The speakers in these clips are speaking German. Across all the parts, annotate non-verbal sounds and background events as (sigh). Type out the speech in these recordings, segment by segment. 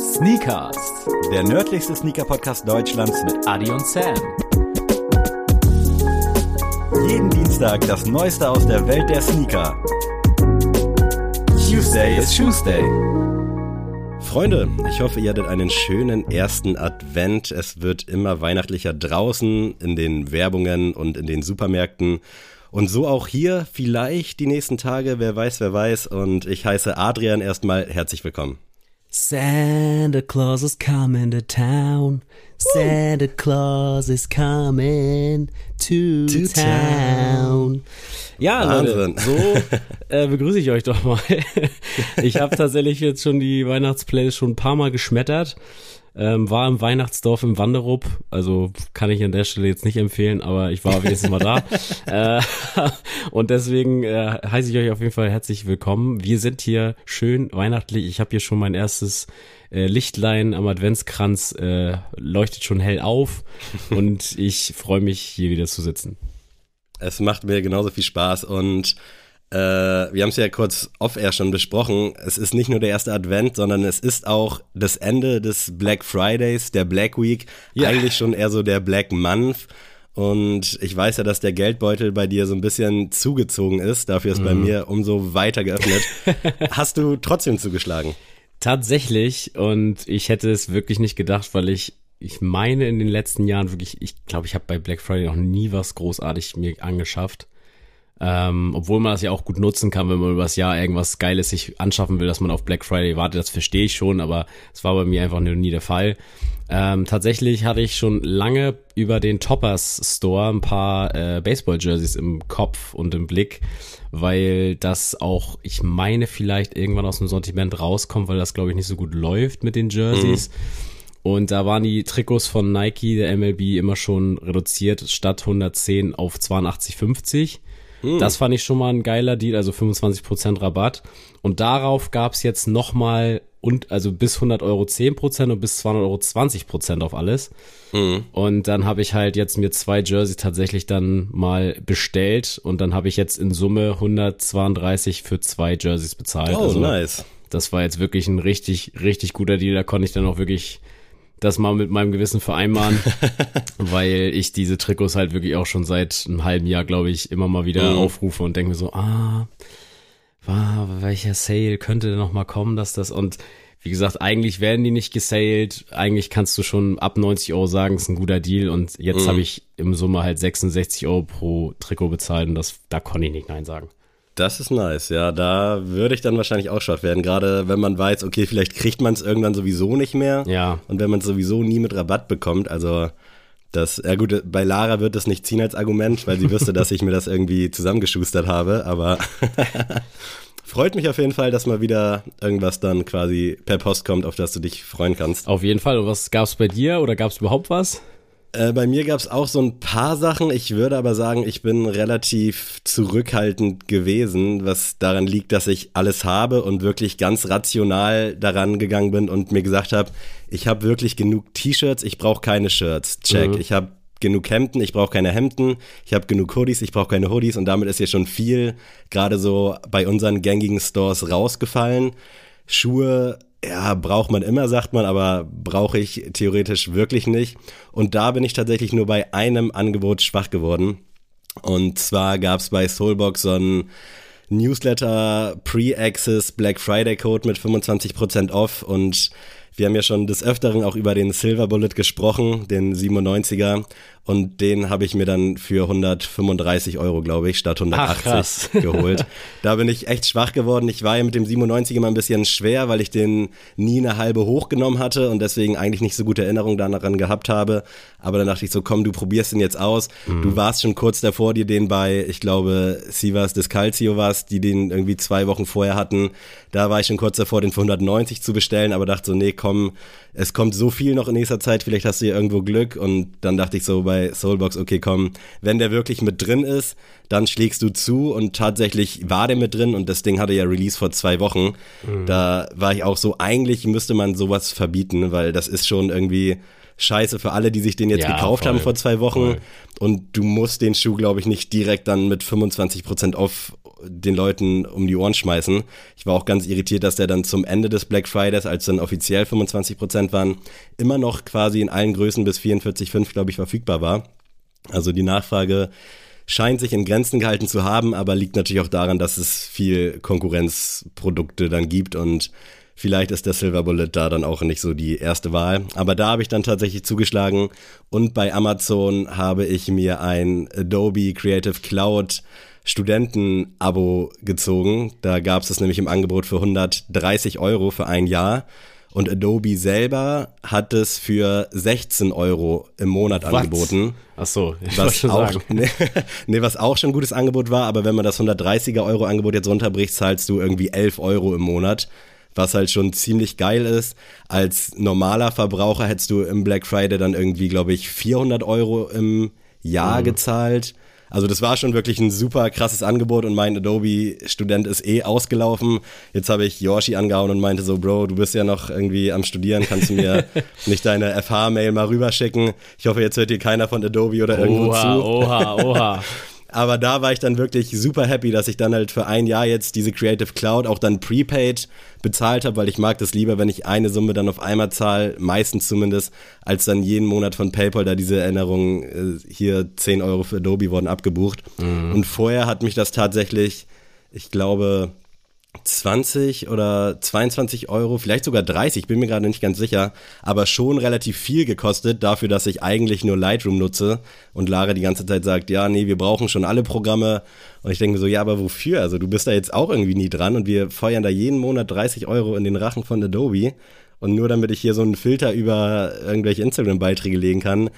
Sneakers, der nördlichste Sneaker-Podcast Deutschlands mit Adi und Sam. Jeden Dienstag das Neueste aus der Welt der Sneaker. Tuesday is Tuesday. Freunde, ich hoffe, ihr hattet einen schönen ersten Advent. Es wird immer weihnachtlicher draußen, in den Werbungen und in den Supermärkten. Und so auch hier, vielleicht die nächsten Tage, wer weiß, wer weiß. Und ich heiße Adrian erstmal herzlich willkommen. Santa Claus is coming to town. Santa Claus is coming to, To town. Ja, Wahnsinn. Leute, so (laughs) äh, begrüße ich euch doch mal. (laughs) ich habe tatsächlich jetzt schon die Weihnachtsplaylist schon ein paar Mal geschmettert. Ähm, war im Weihnachtsdorf im Wanderup, also kann ich an der Stelle jetzt nicht empfehlen, aber ich war wenigstens mal da. (laughs) äh, (laughs) und deswegen äh, heiße ich euch auf jeden Fall herzlich willkommen. Wir sind hier schön weihnachtlich. Ich habe hier schon mein erstes äh, Lichtlein am Adventskranz, äh, leuchtet schon hell auf (laughs) und ich freue mich, hier wieder zu sitzen. Es macht mir genauso viel Spaß und äh, wir haben es ja kurz off-air schon besprochen. Es ist nicht nur der erste Advent, sondern es ist auch das Ende des Black Fridays, der Black Week. Ja. Eigentlich schon eher so der Black Month. Und ich weiß ja, dass der Geldbeutel bei dir so ein bisschen zugezogen ist. Dafür ist bei mir umso weiter geöffnet. (laughs) Hast du trotzdem zugeschlagen? Tatsächlich, und ich hätte es wirklich nicht gedacht, weil ich, ich meine in den letzten Jahren wirklich, ich glaube, ich habe bei Black Friday noch nie was großartig mir angeschafft. Ähm, obwohl man das ja auch gut nutzen kann, wenn man übers Jahr irgendwas Geiles sich anschaffen will, dass man auf Black Friday wartet, das verstehe ich schon, aber es war bei mir einfach nur nie der Fall. Ähm, tatsächlich hatte ich schon lange über den Toppers Store ein paar äh, Baseball-Jerseys im Kopf und im Blick, weil das auch, ich meine, vielleicht irgendwann aus dem Sortiment rauskommt, weil das, glaube ich, nicht so gut läuft mit den Jerseys. Und da waren die Trikots von Nike, der MLB, immer schon reduziert, statt 110 auf 82,50. Das fand ich schon mal ein geiler Deal, also 25% Rabatt. Und darauf gab's jetzt nochmal und also bis 100 Euro 10% und bis 200 Euro 20% auf alles. Und dann habe ich halt jetzt mir zwei Jerseys tatsächlich dann mal bestellt und dann habe ich jetzt in Summe 132 für zwei Jerseys bezahlt. Oh, also nice. das war jetzt wirklich ein richtig, richtig guter Deal. Da konnte ich dann auch wirklich das mal mit meinem Gewissen vereinbaren, (laughs) weil ich diese Trikots halt wirklich auch schon seit einem halben Jahr, glaube ich, immer mal wieder Mhm. aufrufe und denke mir so, ah, war, welcher Sale könnte denn noch mal kommen, dass das und wie gesagt, eigentlich werden die nicht gesaled. Eigentlich kannst du schon ab 90 Euro sagen, ist ein guter Deal. Und jetzt Mhm. habe ich im Summe halt 66 Euro pro Trikot bezahlt und das, da konnte ich nicht Nein sagen. Das ist nice, ja. Da würde ich dann wahrscheinlich auch scharf werden. Gerade wenn man weiß, okay, vielleicht kriegt man es irgendwann sowieso nicht mehr. Ja. Und wenn man es sowieso nie mit Rabatt bekommt, also das, ja gut, bei Lara wird das nicht ziehen als Argument, weil sie wüsste, (laughs) dass ich mir das irgendwie zusammengeschustert habe, aber (laughs) freut mich auf jeden Fall, dass mal wieder irgendwas dann quasi per Post kommt, auf das du dich freuen kannst. Auf jeden Fall. Und was gab's bei dir oder gab's überhaupt was? Äh, bei mir gab es auch so ein paar Sachen. Ich würde aber sagen, ich bin relativ zurückhaltend gewesen, was daran liegt, dass ich alles habe und wirklich ganz rational daran gegangen bin und mir gesagt habe, ich habe wirklich genug T-Shirts, ich brauche keine Shirts. Check. Ich habe genug Hemden, ich brauche keine Hemden. Ich habe genug Hoodies, ich brauche keine Hoodies. Und damit ist hier schon viel, gerade so bei unseren gängigen Stores rausgefallen. Schuhe, ja, braucht man immer, sagt man, aber brauche ich theoretisch wirklich nicht. Und da bin ich tatsächlich nur bei einem Angebot schwach geworden. Und zwar gab es bei Soulbox so ein Newsletter Pre-Access Black Friday Code mit 25% off und wir haben ja schon des Öfteren auch über den Silver Bullet gesprochen, den 97er. Und den habe ich mir dann für 135 Euro, glaube ich, statt 180 krass. (laughs) geholt. Da bin ich echt schwach geworden. Ich war ja mit dem 97 immer ein bisschen schwer, weil ich den nie eine halbe hochgenommen hatte und deswegen eigentlich nicht so gute Erinnerungen daran gehabt habe. Aber dann dachte ich so, komm, du probierst den jetzt aus. Du warst schon kurz davor, dir den bei, ich glaube, Sivas Descalcio warst, die den irgendwie zwei Wochen vorher hatten. Da war ich schon kurz davor, den für 190 zu bestellen, aber dachte so, nee, komm, es kommt so viel noch in nächster Zeit, vielleicht hast du ja irgendwo Glück. Und dann dachte ich so bei Soulbox, okay, komm, wenn der wirklich mit drin ist, dann schlägst du zu und tatsächlich war der mit drin und das Ding hatte ja Release vor zwei Wochen. Da war ich auch so, eigentlich müsste man sowas verbieten, weil das ist schon irgendwie scheiße für alle, die sich den jetzt Ja, gekauft voll. haben vor zwei Wochen. Voll. Und du musst den Schuh, glaube ich, nicht direkt dann mit 25% off den Leuten um die Ohren schmeißen. Ich war auch ganz irritiert, dass der dann zum Ende des Black Fridays, als dann offiziell 25% waren, immer noch quasi in allen Größen bis 44,5, glaube ich, verfügbar war. Also die Nachfrage scheint sich in Grenzen gehalten zu haben, aber liegt natürlich auch daran, dass es viel Konkurrenzprodukte dann gibt und vielleicht ist der Silver Bullet da dann auch nicht so die erste Wahl. Aber da habe ich dann tatsächlich zugeschlagen und bei Amazon habe ich mir ein Adobe Creative Cloud Studenten-Abo gezogen. Da gab es es nämlich im Angebot für 130 Euro für ein Jahr. Und Adobe selber hat es für 16 Euro im Monat What? angeboten. Ach so, ich Was schon auch, sagen. (laughs) nee, nee, was auch schon ein gutes Angebot war, aber wenn man das 130er Euro Angebot jetzt runterbricht, zahlst du irgendwie 11 Euro im Monat, was halt schon ziemlich geil ist. Als normaler Verbraucher hättest du im Black Friday dann irgendwie, glaube ich, 400 Euro im Jahr gezahlt. Also das war schon wirklich ein super krasses Angebot und mein Adobe-Student ist eh ausgelaufen. Jetzt habe ich Yoshi angehauen und meinte so, Bro, du bist ja noch irgendwie am Studieren, kannst du mir (laughs) nicht deine FH-Mail mal rüberschicken? Ich hoffe, jetzt hört hier keiner von Adobe oder irgendwo Oha, zu. oha, oha. (laughs) Aber da war ich dann wirklich super happy, dass ich dann halt für ein Jahr jetzt diese Creative Cloud auch dann prepaid bezahlt habe, weil ich mag das lieber, wenn ich eine Summe dann auf einmal zahle, meistens zumindest, als dann jeden Monat von PayPal da diese Erinnerung, äh, hier 10 Euro für Adobe wurden abgebucht. Und vorher hat mich das tatsächlich, ich glaube, 20 oder 22 Euro, vielleicht sogar 30, bin mir gerade nicht ganz sicher, aber schon relativ viel gekostet dafür, dass ich eigentlich nur Lightroom nutze. Und Lara die ganze Zeit sagt, ja, nee, wir brauchen schon alle Programme. Und ich denke mir so, ja, aber wofür? Also du bist da jetzt auch irgendwie nie dran und wir feuern da jeden Monat 30 Euro in den Rachen von Adobe. Und nur damit ich hier so einen Filter über irgendwelche Instagram-Beiträge legen kann,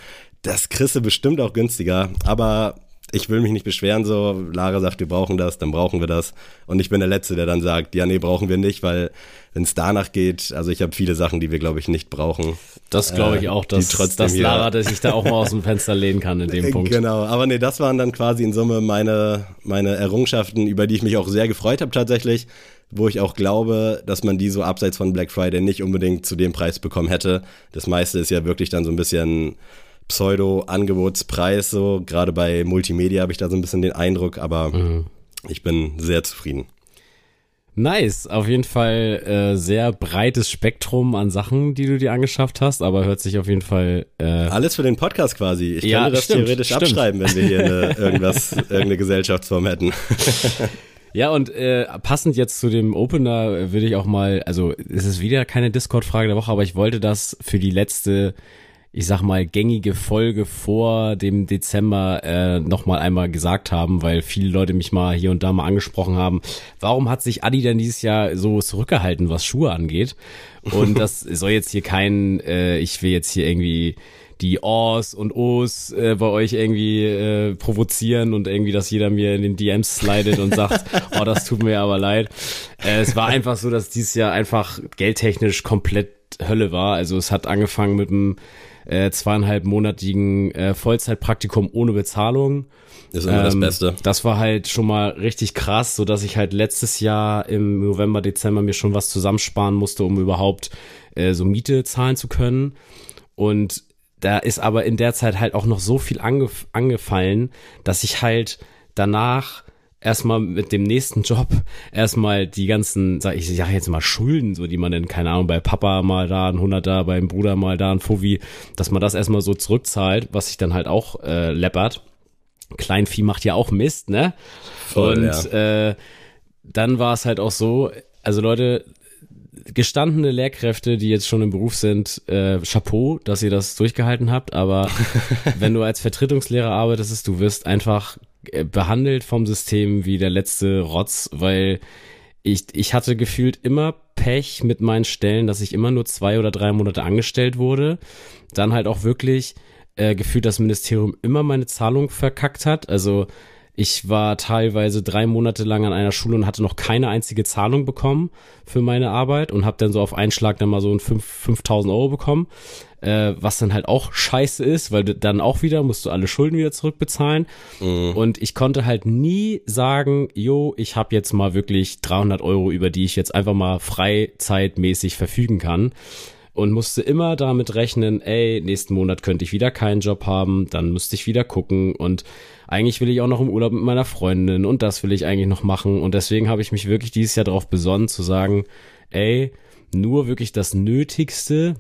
das kriegst du bestimmt auch günstiger, aber ich will mich nicht beschweren, so, Lara sagt, wir brauchen das, dann brauchen wir das. Und ich bin der Letzte, der dann sagt, ja, nee, brauchen wir nicht, weil wenn es danach geht, also ich habe viele Sachen, die wir, glaube ich, nicht brauchen. Das glaube ich Äh, auch, dass, trotzdem dass Lara dass sich da auch mal aus dem Fenster lehnen kann in dem Äh, Punkt. Genau, aber nee, das waren dann quasi in Summe meine, meine Errungenschaften, über die ich mich auch sehr gefreut habe tatsächlich, wo ich auch glaube, dass man die so abseits von Black Friday nicht unbedingt zu dem Preis bekommen hätte. Das meiste ist ja wirklich dann so ein bisschen Pseudo-Angebotspreis, so gerade bei Multimedia habe ich da so ein bisschen den Eindruck, aber Mhm. ich bin sehr zufrieden. Nice, auf jeden Fall äh, sehr breites Spektrum an Sachen, die du dir angeschafft hast, aber hört sich auf jeden Fall äh, Alles für den Podcast quasi. Ich Ja, könnte das stimmt, theoretisch stimmt. abschreiben, wenn wir hier eine, (laughs) irgendwas, irgendeine Gesellschaftsform hätten. (laughs) Ja, und äh, passend jetzt zu dem Opener würde ich auch mal, also es ist wieder keine Discord-Frage der Woche, aber ich wollte das für die letzte, ich sag mal, gängige Folge vor dem Dezember äh, nochmal einmal gesagt haben, weil viele Leute mich mal hier und da mal angesprochen haben, warum hat sich Adi denn dieses Jahr so zurückgehalten, was Schuhe angeht? Und das (laughs) soll jetzt hier kein, äh, ich will jetzt hier irgendwie die Ohs und Os äh, bei euch irgendwie äh, provozieren und irgendwie, dass jeder mir in den DMs slidet und sagt, (laughs) oh, das tut mir aber leid. Äh, es war einfach so, dass dieses Jahr einfach geldtechnisch komplett Hölle war. Also es hat angefangen mit einem äh, zweieinhalbmonatigen äh, Vollzeitpraktikum ohne Bezahlung. Ist immer das Ähm, Beste. Das war halt schon mal richtig krass, so dass ich halt letztes Jahr im November, Dezember mir schon was zusammensparen musste, um überhaupt äh, so Miete zahlen zu können. Und da ist aber in der Zeit halt auch noch so viel angef angefallen, dass ich halt danach erstmal mit dem nächsten Job erstmal die ganzen, sag ich, ich sag jetzt mal Schulden, so die man denn, keine Ahnung, bei Papa mal da ein Hunderter, beim Bruder mal da ein Fovi, dass man das erstmal so zurückzahlt, was sich dann halt auch äh, läppert. Kleinvieh macht ja auch Mist, ne? Voll, und äh, dann war es halt auch so, also Leute, gestandene Lehrkräfte, die jetzt schon im Beruf sind, äh, Chapeau, dass ihr das durchgehalten habt, aber (laughs) wenn du als Vertretungslehrer arbeitest, du wirst einfach behandelt vom System wie der letzte Rotz, weil ich, ich hatte gefühlt immer Pech mit meinen Stellen, dass ich immer nur zwei oder drei Monate angestellt wurde. Dann halt auch wirklich äh, gefühlt das Ministerium immer meine Zahlung verkackt hat. Also ich war teilweise drei Monate lang an einer Schule und hatte noch keine einzige Zahlung bekommen für meine Arbeit und habe dann so auf einen Schlag dann mal so ein 5, 5000 Euro bekommen, äh, was dann halt auch scheiße ist, weil du dann auch wieder musst du alle Schulden wieder zurückbezahlen. Und ich konnte halt nie sagen, jo, ich habe jetzt mal wirklich 300 Euro, über die ich jetzt einfach mal freizeitmäßig verfügen kann. und musste immer damit rechnen, ey, nächsten Monat könnte ich wieder keinen Job haben, dann müsste ich wieder gucken. Und eigentlich will ich auch noch im Urlaub mit meiner Freundin und das will ich eigentlich noch machen. Und deswegen habe ich mich wirklich dieses Jahr darauf besonnen zu sagen, ey, nur wirklich das Nötigste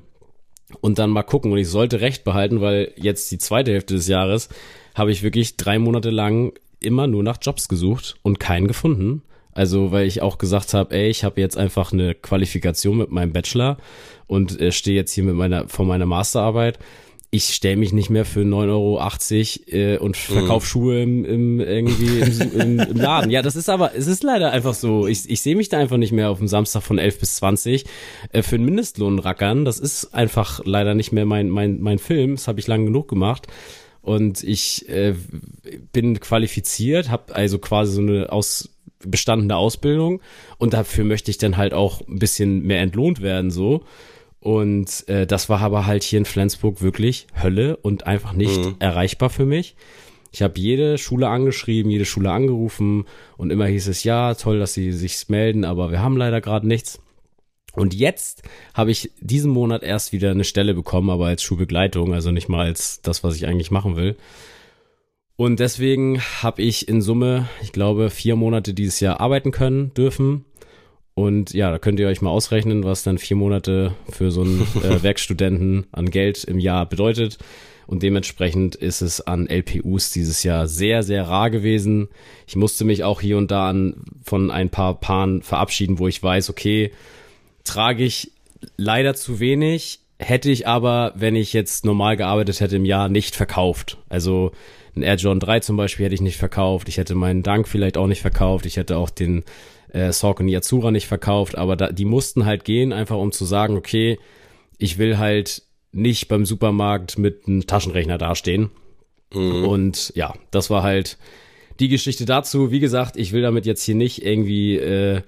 und dann mal gucken und ich sollte recht behalten, weil jetzt die zweite Hälfte des Jahres habe ich wirklich drei Monate lang immer nur nach Jobs gesucht und keinen gefunden. Also, weil ich auch gesagt habe, ey, ich habe jetzt einfach eine Qualifikation mit meinem Bachelor und äh, stehe jetzt hier mit meiner vor meiner Masterarbeit. Ich stelle mich nicht mehr für 9,80 Euro äh, und verkaufe mhm. Schuhe im, im, irgendwie im, im, im, Laden. Ja, das ist aber, es ist leider einfach so. Ich, ich sehe mich da einfach nicht mehr auf dem Samstag von 11 bis 20 äh, für einen Mindestlohn rackern. Das ist einfach leider nicht mehr mein, mein, mein Film. Das habe ich lang genug gemacht und ich äh, bin qualifiziert, habe also quasi so eine aus bestandene Ausbildung und dafür möchte ich dann halt auch ein bisschen mehr entlohnt werden so und äh, das war aber halt hier in Flensburg wirklich Hölle und einfach nicht mhm. erreichbar für mich. Ich habe jede Schule angeschrieben, jede Schule angerufen und immer hieß es ja, toll, dass sie sich melden, aber wir haben leider gerade nichts. Und jetzt habe ich diesen Monat erst wieder eine Stelle bekommen, aber als Schulbegleitung, also nicht mal als das, was ich eigentlich machen will. Und deswegen habe ich in Summe, ich glaube, vier Monate dieses Jahr arbeiten können dürfen. Und ja, da könnt ihr euch mal ausrechnen, was dann vier Monate für so einen (laughs) äh, Werkstudenten an Geld im Jahr bedeutet. Und dementsprechend ist es an LPUs dieses Jahr sehr, sehr rar gewesen. Ich musste mich auch hier und da an, von ein paar Paaren verabschieden, wo ich weiß, okay, trage ich leider zu wenig, hätte ich aber, wenn ich jetzt normal gearbeitet hätte im Jahr, nicht verkauft. Also ein Air John 3 zum Beispiel hätte ich nicht verkauft, ich hätte meinen Dank vielleicht auch nicht verkauft, ich hätte auch den äh, Saucony Yatsura nicht verkauft, aber da, die mussten halt gehen, einfach um zu sagen, okay, ich will halt nicht beim Supermarkt mit einem Taschenrechner dastehen. Mhm. Und ja, das war halt die Geschichte dazu. Wie gesagt, ich will damit jetzt hier nicht irgendwie äh,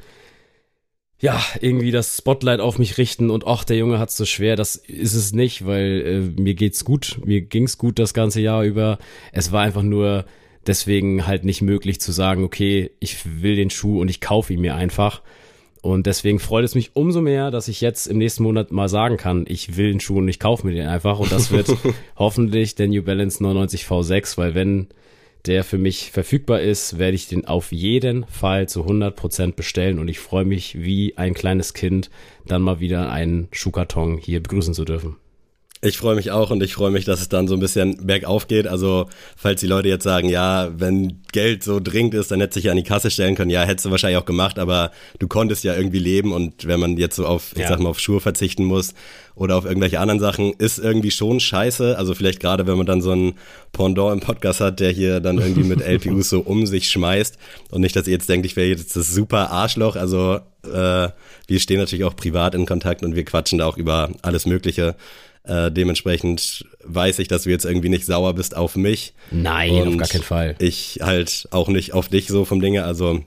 ja, irgendwie das Spotlight auf mich richten und ach, der Junge hat's so schwer, das ist es nicht, weil äh, mir geht's gut, mir ging's gut das ganze Jahr über. Es war einfach nur deswegen halt nicht möglich zu sagen, okay, ich will den Schuh und ich kaufe ihn mir einfach. Und deswegen freut es mich umso mehr, dass ich jetzt im nächsten Monat mal sagen kann, ich will den Schuh und ich kaufe mir den einfach. Und das wird (laughs) hoffentlich der New Balance 99 V6, weil wenn der für mich verfügbar ist, werde ich den auf jeden Fall zu 100% bestellen und ich freue mich wie ein kleines Kind, dann mal wieder einen Schuhkarton hier begrüßen zu dürfen. Ich freue mich auch und ich freue mich, dass es dann so ein bisschen bergauf geht. Also, falls die Leute jetzt sagen, ja, wenn Geld so dringend ist, dann hätte sich ja an die Kasse stellen können. Ja, hättest du wahrscheinlich auch gemacht, aber du konntest ja irgendwie leben und wenn man jetzt so auf, ich sag mal, auf Schuhe verzichten muss oder auf irgendwelche anderen Sachen, ist irgendwie schon scheiße. Also vielleicht gerade, wenn man dann so ein Pendant im Podcast hat, der hier dann irgendwie mit (laughs) LPUs so um sich schmeißt und nicht, dass ihr jetzt denkt, ich wäre jetzt das super Arschloch. Also, äh, wir stehen natürlich auch privat in Kontakt und wir quatschen da auch über alles Mögliche. Äh, dementsprechend weiß ich, dass du jetzt irgendwie nicht sauer bist auf mich. Nein, und auf gar keinen Fall. Ich halt auch nicht auf dich so vom Dinge. Also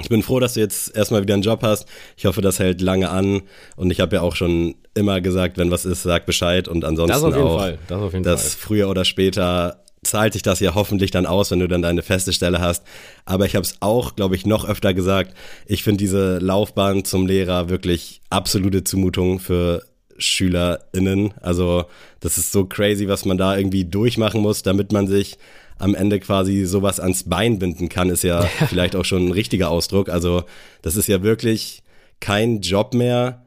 ich bin froh, dass du jetzt erstmal wieder einen Job hast. Ich hoffe, das hält lange an. Und ich habe ja auch schon immer gesagt, wenn was ist, sag Bescheid. Und ansonsten das auf jeden auch, Fall. Das auf jeden dass Fall. früher oder später zahlt sich das ja hoffentlich dann aus, wenn du dann deine feste Stelle hast. Aber ich habe es auch, glaube ich, noch öfter gesagt. Ich finde diese Laufbahn zum Lehrer wirklich absolute Zumutung für SchülerInnen. Also das ist so crazy, was man da irgendwie durchmachen muss, damit man sich am Ende quasi sowas ans Bein binden kann, ist ja, (laughs) vielleicht auch schon ein richtiger Ausdruck. Also das ist ja wirklich kein Job mehr,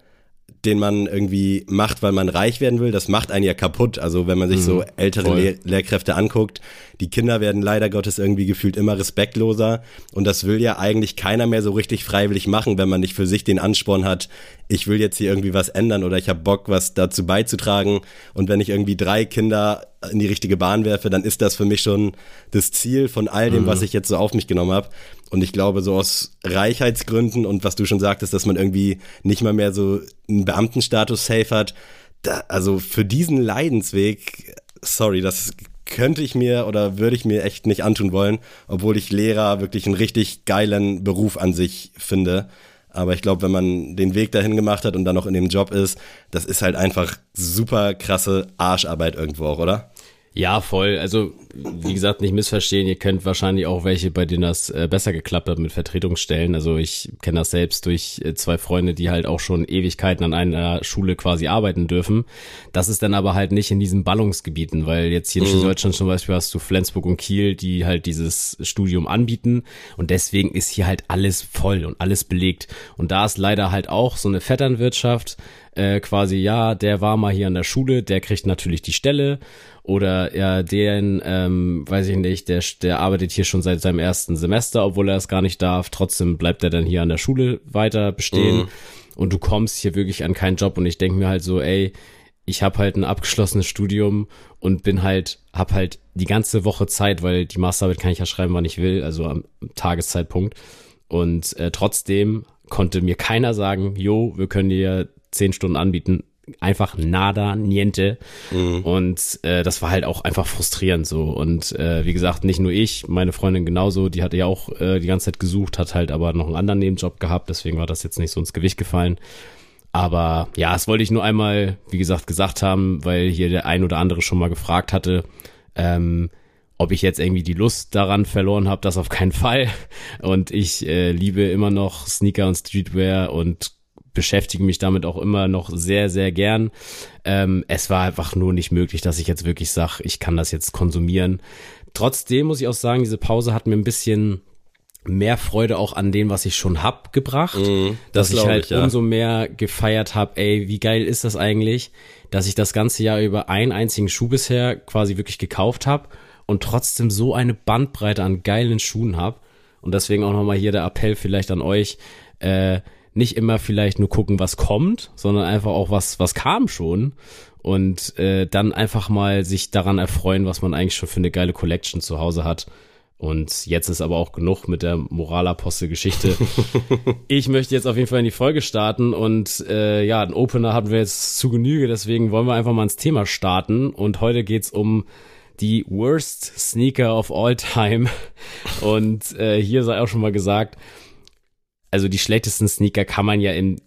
den man irgendwie macht, weil man reich werden will, das macht einen ja kaputt. Also wenn man sich mhm, so ältere Lehr Lehrkräfte anguckt, die Kinder werden leider Gottes irgendwie gefühlt immer respektloser und das will ja eigentlich keiner mehr so richtig freiwillig machen, wenn man nicht für sich den Ansporn hat, ich will jetzt hier irgendwie was ändern oder ich habe Bock, was dazu beizutragen und wenn ich irgendwie drei Kinder in die richtige Bahn werfe, dann ist das für mich schon das Ziel von all dem, mhm. was ich jetzt so auf mich genommen habe. Und ich glaube, so aus Reichheitsgründen und was du schon sagtest, dass man irgendwie nicht mal mehr so einen Beamtenstatus safe hat, da, also für diesen Leidensweg, sorry, das könnte ich mir oder würde ich mir echt nicht antun wollen, obwohl ich Lehrer wirklich einen richtig geilen Beruf an sich finde. Aber ich glaube, wenn man den Weg dahin gemacht hat und dann noch in dem Job ist, das ist halt einfach super krasse Arscharbeit irgendwo auch, oder? Ja, voll. Also, wie gesagt, nicht missverstehen. Ihr kennt wahrscheinlich auch welche, bei denen das äh, besser geklappt hat mit Vertretungsstellen. Also ich kenne das selbst durch äh, zwei Freunde, die halt auch schon Ewigkeiten an einer Schule quasi arbeiten dürfen. Das ist dann aber halt nicht in diesen Ballungsgebieten, weil jetzt hier in Mhm. Deutschland zum Beispiel hast du Flensburg und Kiel, die halt dieses Studium anbieten. Und deswegen ist hier halt alles voll und alles belegt. Und da ist leider halt auch so eine Vetternwirtschaft, äh, quasi, ja, der war mal hier an der Schule, der kriegt natürlich die Stelle. Oder ja, den, ähm, weiß ich nicht, der, der arbeitet hier schon seit seinem ersten Semester, obwohl er es gar nicht darf. Trotzdem bleibt er dann hier an der Schule weiter bestehen. Und du kommst hier wirklich an keinen Job. Und ich denke mir halt so, ey, ich habe halt ein abgeschlossenes Studium und bin halt, hab halt die ganze Woche Zeit, weil die Masterarbeit kann ich ja schreiben, wann ich will, also am Tageszeitpunkt. Und äh, trotzdem konnte mir keiner sagen, jo, wir können dir zehn Stunden anbieten. Einfach nada, niente. Und äh, das war halt auch einfach frustrierend so. Und äh, wie gesagt, nicht nur ich, meine Freundin genauso, die hatte ja auch äh, die ganze Zeit gesucht, hat halt aber noch einen anderen Nebenjob gehabt, deswegen war das jetzt nicht so ins Gewicht gefallen. Aber ja, das wollte ich nur einmal, wie gesagt, gesagt haben, weil hier der ein oder andere schon mal gefragt hatte, ähm, ob ich jetzt irgendwie die Lust daran verloren habe, das auf keinen Fall. Und ich äh, liebe immer noch Sneaker und Streetwear und beschäftige mich damit auch immer noch sehr, sehr gern. Ähm, es war einfach nur nicht möglich, dass ich jetzt wirklich sage, ich kann das jetzt konsumieren. Trotzdem muss ich auch sagen, diese Pause hat mir ein bisschen mehr Freude auch an dem, was ich schon hab, gebracht. Mhm, das dass ich halt ich, ja. umso mehr gefeiert habe, ey, wie geil ist das eigentlich, dass ich das ganze Jahr über einen einzigen Schuh bisher quasi wirklich gekauft habe und trotzdem so eine Bandbreite an geilen Schuhen habe. Und deswegen auch nochmal hier der Appell vielleicht an euch, äh, nicht immer vielleicht nur gucken, was kommt, sondern einfach auch was, was kam schon. Und äh, dann einfach mal sich daran erfreuen, was man eigentlich schon für eine geile Collection zu Hause hat. Und jetzt ist aber auch genug mit der Moralapostel-Geschichte. (laughs) ich möchte jetzt auf jeden Fall in die Folge starten und äh, ja, einen Opener hatten wir jetzt zu Genüge, deswegen wollen wir einfach mal ins Thema starten. Und heute geht's um die Worst Sneaker of All Time. (laughs) Und äh, hier sei auch schon mal gesagt, also die schlechtesten Sneaker kann man ja in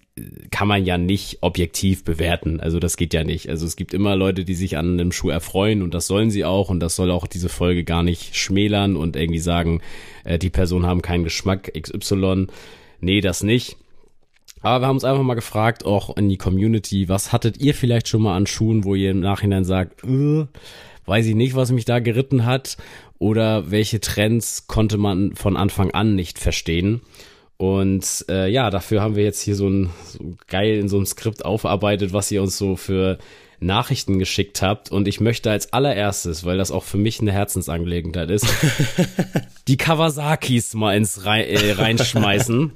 kann man ja nicht objektiv bewerten. Also das geht ja nicht. Also es gibt immer Leute, die sich an einem Schuh erfreuen und das sollen sie auch und das soll auch diese Folge gar nicht schmälern und irgendwie sagen, äh, die Personen haben keinen Geschmack XY. Nee, das nicht. Aber wir haben uns einfach mal gefragt, auch in die Community, was hattet ihr vielleicht schon mal an Schuhen, wo ihr im Nachhinein sagt, äh, weiß ich nicht, was mich da geritten hat oder welche Trends konnte man von Anfang an nicht verstehen. Und äh, ja, dafür haben wir jetzt hier so ein so geil in so einem Skript aufarbeitet, was ihr uns so für Nachrichten geschickt habt. Und ich möchte als allererstes, weil das auch für mich eine Herzensangelegenheit ist, (laughs) die Kawasakis mal ins Rei äh, reinschmeißen.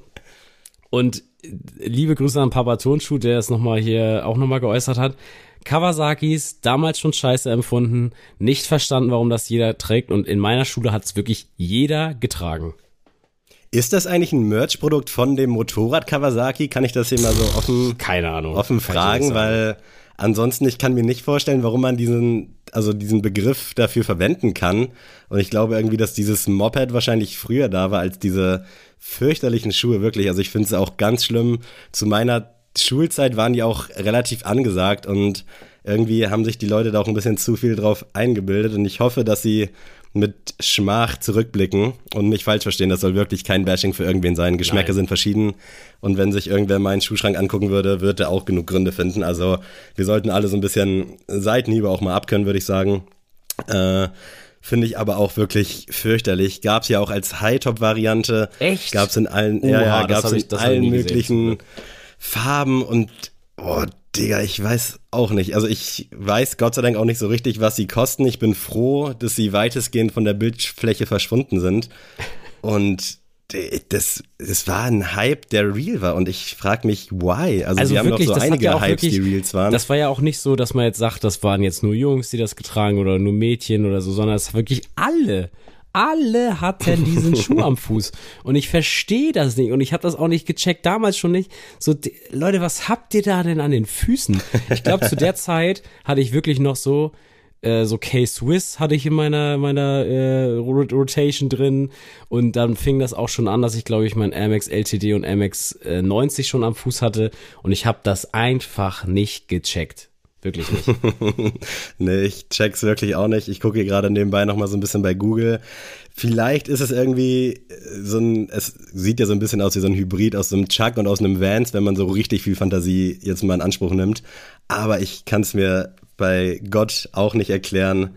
Und äh, liebe Grüße an Papa Tonschuh, der es nochmal hier auch nochmal geäußert hat. Kawasakis, damals schon scheiße empfunden, nicht verstanden, warum das jeder trägt. Und in meiner Schule hat es wirklich jeder getragen. Ist das eigentlich ein Merch-Produkt von dem Motorrad Kawasaki? Kann ich das hier mal so offen, Keine Ahnung. offen fragen? Weil ansonsten, ich kann mir nicht vorstellen, warum man diesen, also diesen Begriff dafür verwenden kann. Und ich glaube irgendwie, dass dieses Moped wahrscheinlich früher da war als diese fürchterlichen Schuhe wirklich. Also ich finde es auch ganz schlimm. Zu meiner Schulzeit waren die auch relativ angesagt und irgendwie haben sich die Leute da auch ein bisschen zu viel drauf eingebildet und ich hoffe, dass sie mit Schmach zurückblicken und nicht falsch verstehen, das soll wirklich kein Bashing für irgendwen sein. Geschmäcker Nein. sind verschieden und wenn sich irgendwer meinen Schuhschrank angucken würde, wird er auch genug Gründe finden. Also wir sollten alle so ein bisschen Seitenhiebe auch mal abkönnen, würde ich sagen. Äh, Finde ich aber auch wirklich fürchterlich. Gab es ja auch als High-Top-Variante. Echt? Gab es in allen, Oha, ja, ja, das gab es hab in ich- allen gesehen, möglichen Glück. Farben und oh, Digga, ich weiß auch nicht. Also ich weiß Gott sei Dank auch nicht so richtig, was sie kosten. Ich bin froh, dass sie weitestgehend von der Bildfläche verschwunden sind. Und das, das war ein Hype, der real war. Und ich frage mich, why? Also, Also wir haben noch so einige ja Hypes, wirklich, die Reels waren. Das war ja auch nicht so, dass man jetzt sagt, das waren jetzt nur Jungs, die das getragen oder nur Mädchen oder so, sondern es wirklich alle. Alle hatten diesen (laughs) Schuh am Fuß. Und ich verstehe das nicht. Und ich habe das auch nicht gecheckt, damals schon nicht. So, d- Leute, was habt ihr da denn an den Füßen? Ich glaube, zu der (laughs) Zeit hatte ich wirklich noch so, äh, so K-Swiss hatte ich in meiner, meiner äh, Rot- Rotation drin. Und dann fing das auch schon an, dass ich, glaube ich, mein Amex LTD und Amex äh, 90 schon am Fuß hatte. Und ich habe das einfach nicht gecheckt. Wirklich nicht. (laughs) nee, ich check's wirklich auch nicht. Ich gucke hier gerade nebenbei nochmal so ein bisschen bei Google. Vielleicht ist es irgendwie so ein, es sieht ja so ein bisschen aus wie so ein Hybrid aus einem Chuck und aus einem Vans, wenn man so richtig viel Fantasie jetzt mal in Anspruch nimmt. Aber ich kann es mir bei Gott auch nicht erklären.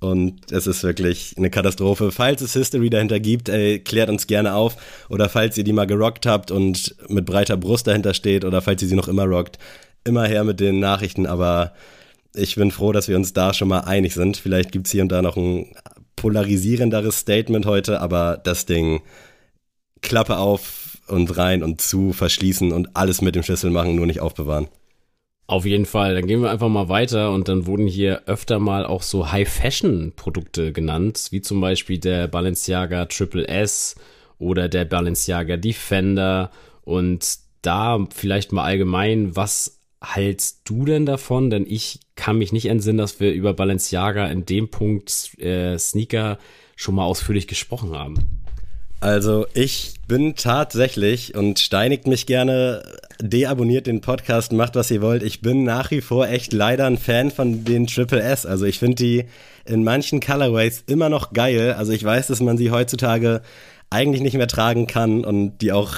Und es ist wirklich eine Katastrophe. Falls es History dahinter gibt, ey, klärt uns gerne auf. Oder falls ihr die mal gerockt habt und mit breiter Brust dahinter steht oder falls ihr sie noch immer rockt, immer her mit den Nachrichten. Aber ich bin froh, dass wir uns da schon mal einig sind. Vielleicht gibt's hier und da noch ein polarisierenderes Statement heute, aber das Ding Klappe auf und rein und zu, verschließen und alles mit dem Schlüssel machen, nur nicht aufbewahren. Auf jeden Fall. Dann gehen wir einfach mal weiter und dann wurden hier öfter mal auch so High-Fashion-Produkte genannt, wie zum Beispiel der Balenciaga Triple S oder der Balenciaga Defender. Und da vielleicht mal allgemein, was hältst du denn davon? Denn ich kann mich nicht entsinnen, dass wir über Balenciaga in dem Punkt äh, Sneaker schon mal ausführlich gesprochen haben. Also ich bin tatsächlich und steinigt mich gerne, deabonniert den Podcast, macht was ihr wollt. Ich bin nach wie vor echt leider ein Fan von den Triple S. Also ich finde die in manchen Colorways immer noch geil. Also ich weiß, dass man sie heutzutage eigentlich nicht mehr tragen kann und die auch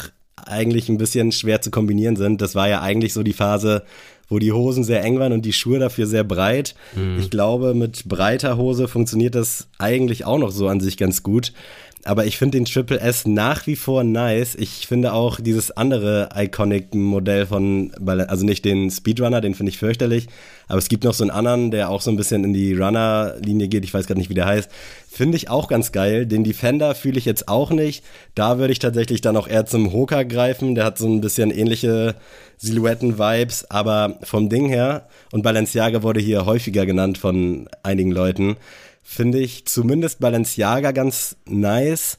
eigentlich ein bisschen schwer zu kombinieren sind. Das war ja eigentlich so die Phase, wo die Hosen sehr eng waren und die Schuhe dafür sehr breit. Mhm. Ich glaube, mit breiter Hose funktioniert das eigentlich auch noch so an sich ganz gut. Aber ich finde den Triple S nach wie vor nice. Ich finde auch dieses andere Iconic-Modell von, also nicht den Speedrunner, den finde ich fürchterlich, aber es gibt noch so einen anderen, der auch so ein bisschen in die Runner-Linie geht. Ich weiß gerade nicht, wie der heißt. Finde ich auch ganz geil. Den Defender fühle ich jetzt auch nicht. Da würde ich tatsächlich dann auch eher zum Hoka greifen. Der hat so ein bisschen ähnliche Silhouetten-Vibes, aber vom Ding her, und Balenciaga wurde hier häufiger genannt von einigen Leuten, finde ich zumindest Balenciaga ganz nice.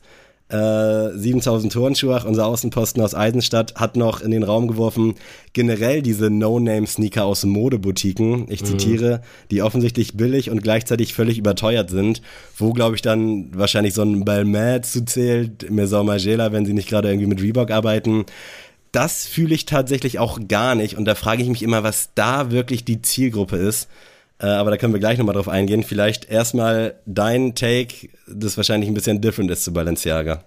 Äh, 7000 Turnschuhe, unser Außenposten aus Eisenstadt, hat noch in den Raum geworfen, generell diese No-Name-Sneaker aus Modeboutiquen, ich mhm. zitiere, die offensichtlich billig und gleichzeitig völlig überteuert sind, wo, glaube ich, dann wahrscheinlich so ein Balmain zuzählt, Maison Margiela, wenn sie nicht gerade irgendwie mit Reebok arbeiten. Das fühle ich tatsächlich auch gar nicht und da frage ich mich immer, was da wirklich die Zielgruppe ist. Äh, aber da können wir gleich nochmal drauf eingehen. Vielleicht erstmal dein Take, das wahrscheinlich ein bisschen different ist zu Balenciaga.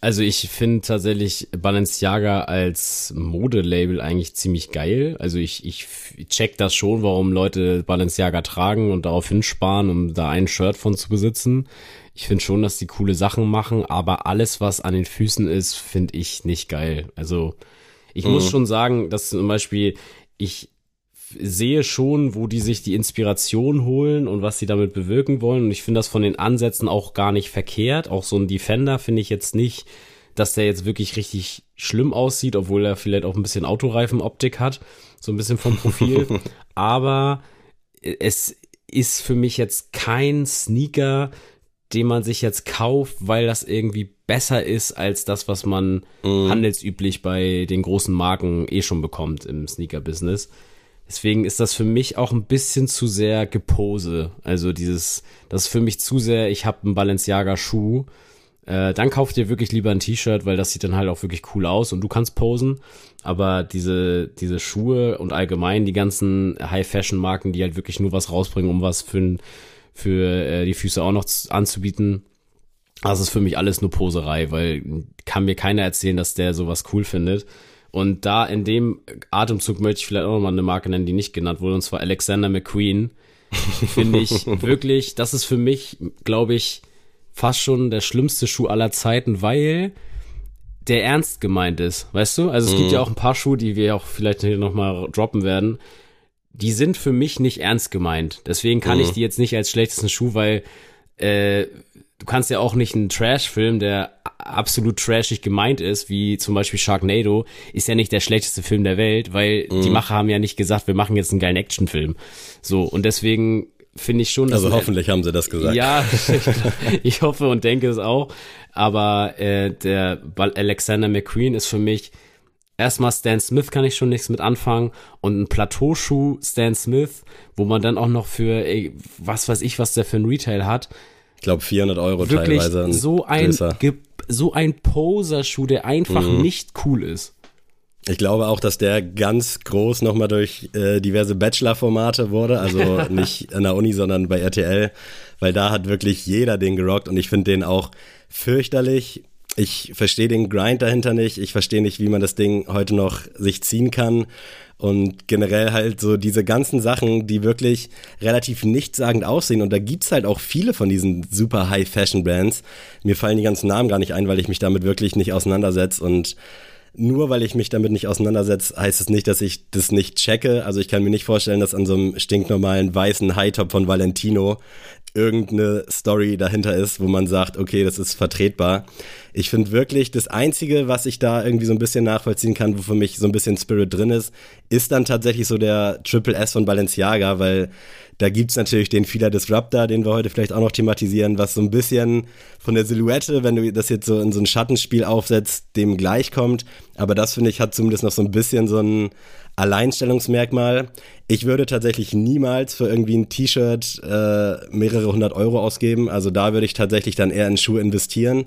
Also ich finde tatsächlich Balenciaga als Modelabel eigentlich ziemlich geil. Also ich, ich check das schon, warum Leute Balenciaga tragen und darauf hinsparen, um da ein Shirt von zu besitzen. Ich finde schon, dass die coole Sachen machen, aber alles, was an den Füßen ist, finde ich nicht geil. Also ich mhm. muss schon sagen, dass zum Beispiel ich sehe schon, wo die sich die Inspiration holen und was sie damit bewirken wollen. Und ich finde das von den Ansätzen auch gar nicht verkehrt. Auch so ein Defender finde ich jetzt nicht, dass der jetzt wirklich richtig schlimm aussieht, obwohl er vielleicht auch ein bisschen Autoreifenoptik hat. So ein bisschen vom Profil. (laughs) Aber es ist für mich jetzt kein Sneaker, den man sich jetzt kauft, weil das irgendwie besser ist als das, was man mm. handelsüblich bei den großen Marken eh schon bekommt im Sneaker-Business. Deswegen ist das für mich auch ein bisschen zu sehr Gepose. Also dieses, das ist für mich zu sehr, ich habe einen Balenciaga-Schuh. Äh, dann kauft dir wirklich lieber ein T-Shirt, weil das sieht dann halt auch wirklich cool aus und du kannst posen. Aber diese, diese Schuhe und allgemein die ganzen High-Fashion-Marken, die halt wirklich nur was rausbringen, um was für, für äh, die Füße auch noch anzubieten, das ist für mich alles nur Poserei, weil kann mir keiner erzählen, dass der sowas cool findet. Und da in dem Atemzug möchte ich vielleicht auch nochmal eine Marke nennen, die nicht genannt wurde, und zwar Alexander McQueen. (laughs) Finde ich wirklich, das ist für mich, glaube ich, fast schon der schlimmste Schuh aller Zeiten, weil der ernst gemeint ist, weißt du? Also es mhm. gibt ja auch ein paar Schuhe, die wir auch vielleicht hier nochmal droppen werden. Die sind für mich nicht ernst gemeint. Deswegen kann mhm. ich die jetzt nicht als schlechtesten Schuh, weil äh, du kannst ja auch nicht einen Trash-Film, der absolut trashig gemeint ist, wie zum Beispiel Sharknado, ist ja nicht der schlechteste Film der Welt, weil mhm. die Macher haben ja nicht gesagt, wir machen jetzt einen geilen Actionfilm. So, und deswegen finde ich schon, dass. Also hoffentlich haben sie das gesagt. Ja, ich, (laughs) ich hoffe und denke es auch. Aber äh, der Alexander McQueen ist für mich erstmal Stan Smith kann ich schon nichts mit anfangen und ein Plateauschuh Stan Smith, wo man dann auch noch für ey, was weiß ich, was der für ein Retail hat, ich glaube 400 Euro Wirklich teilweise. So ein, so ein Poser-Schuh, der einfach mhm. nicht cool ist. Ich glaube auch, dass der ganz groß nochmal durch äh, diverse Bachelor-Formate wurde. Also (laughs) nicht an der Uni, sondern bei RTL. Weil da hat wirklich jeder den gerockt und ich finde den auch fürchterlich. Ich verstehe den Grind dahinter nicht. Ich verstehe nicht, wie man das Ding heute noch sich ziehen kann. Und generell halt so diese ganzen Sachen, die wirklich relativ nichtssagend aussehen. Und da gibt's halt auch viele von diesen super High-Fashion-Brands. Mir fallen die ganzen Namen gar nicht ein, weil ich mich damit wirklich nicht auseinandersetze. Und nur weil ich mich damit nicht auseinandersetze, heißt es nicht, dass ich das nicht checke. Also ich kann mir nicht vorstellen, dass an so einem stinknormalen weißen High-Top von Valentino irgendeine Story dahinter ist, wo man sagt, okay, das ist vertretbar. Ich finde wirklich, das Einzige, was ich da irgendwie so ein bisschen nachvollziehen kann, wo für mich so ein bisschen Spirit drin ist, ist dann tatsächlich so der Triple S von Balenciaga, weil da gibt's natürlich den Fila Disruptor, den wir heute vielleicht auch noch thematisieren, was so ein bisschen von der Silhouette, wenn du das jetzt so in so ein Schattenspiel aufsetzt, dem gleichkommt. Aber das, finde ich, hat zumindest noch so ein bisschen so ein Alleinstellungsmerkmal. Ich würde tatsächlich niemals für irgendwie ein T-Shirt äh, mehrere hundert Euro ausgeben. Also da würde ich tatsächlich dann eher in Schuhe investieren.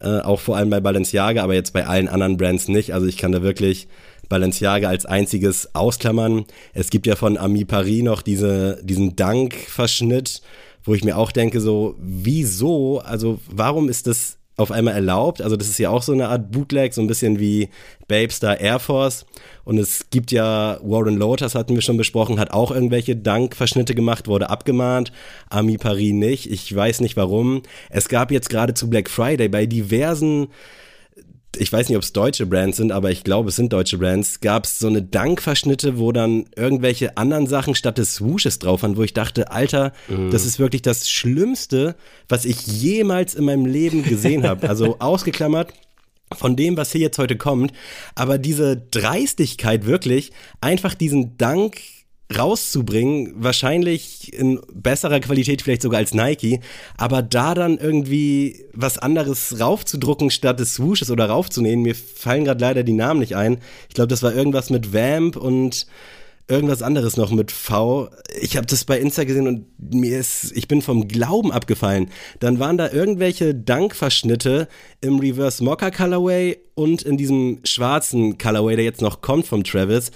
Äh, auch vor allem bei Balenciaga, aber jetzt bei allen anderen Brands nicht. Also ich kann da wirklich Balenciaga als einziges ausklammern. Es gibt ja von Ami Paris noch diese, diesen Dank-Verschnitt, wo ich mir auch denke, so, wieso, also warum ist das auf einmal erlaubt. Also das ist ja auch so eine Art Bootleg, so ein bisschen wie Babestar Air Force. Und es gibt ja Warren Lotus, hatten wir schon besprochen, hat auch irgendwelche Dankverschnitte gemacht, wurde abgemahnt. Ami Paris nicht. Ich weiß nicht warum. Es gab jetzt gerade zu Black Friday bei diversen ich weiß nicht, ob es deutsche Brands sind, aber ich glaube, es sind deutsche Brands, gab es so eine Dankverschnitte, wo dann irgendwelche anderen Sachen statt des Swooshes drauf waren, wo ich dachte, Alter, mhm. das ist wirklich das Schlimmste, was ich jemals in meinem Leben gesehen habe. Also (laughs) ausgeklammert von dem, was hier jetzt heute kommt. Aber diese Dreistigkeit wirklich, einfach diesen Dank rauszubringen, wahrscheinlich in besserer Qualität vielleicht sogar als Nike, aber da dann irgendwie was anderes raufzudrucken statt des Swooshes oder raufzunehmen, mir fallen gerade leider die Namen nicht ein. Ich glaube, das war irgendwas mit Vamp und irgendwas anderes noch mit V. Ich habe das bei Insta gesehen und mir ist, ich bin vom Glauben abgefallen. Dann waren da irgendwelche Dankverschnitte im Reverse Mocha Colorway und in diesem schwarzen Colorway, der jetzt noch kommt vom Travis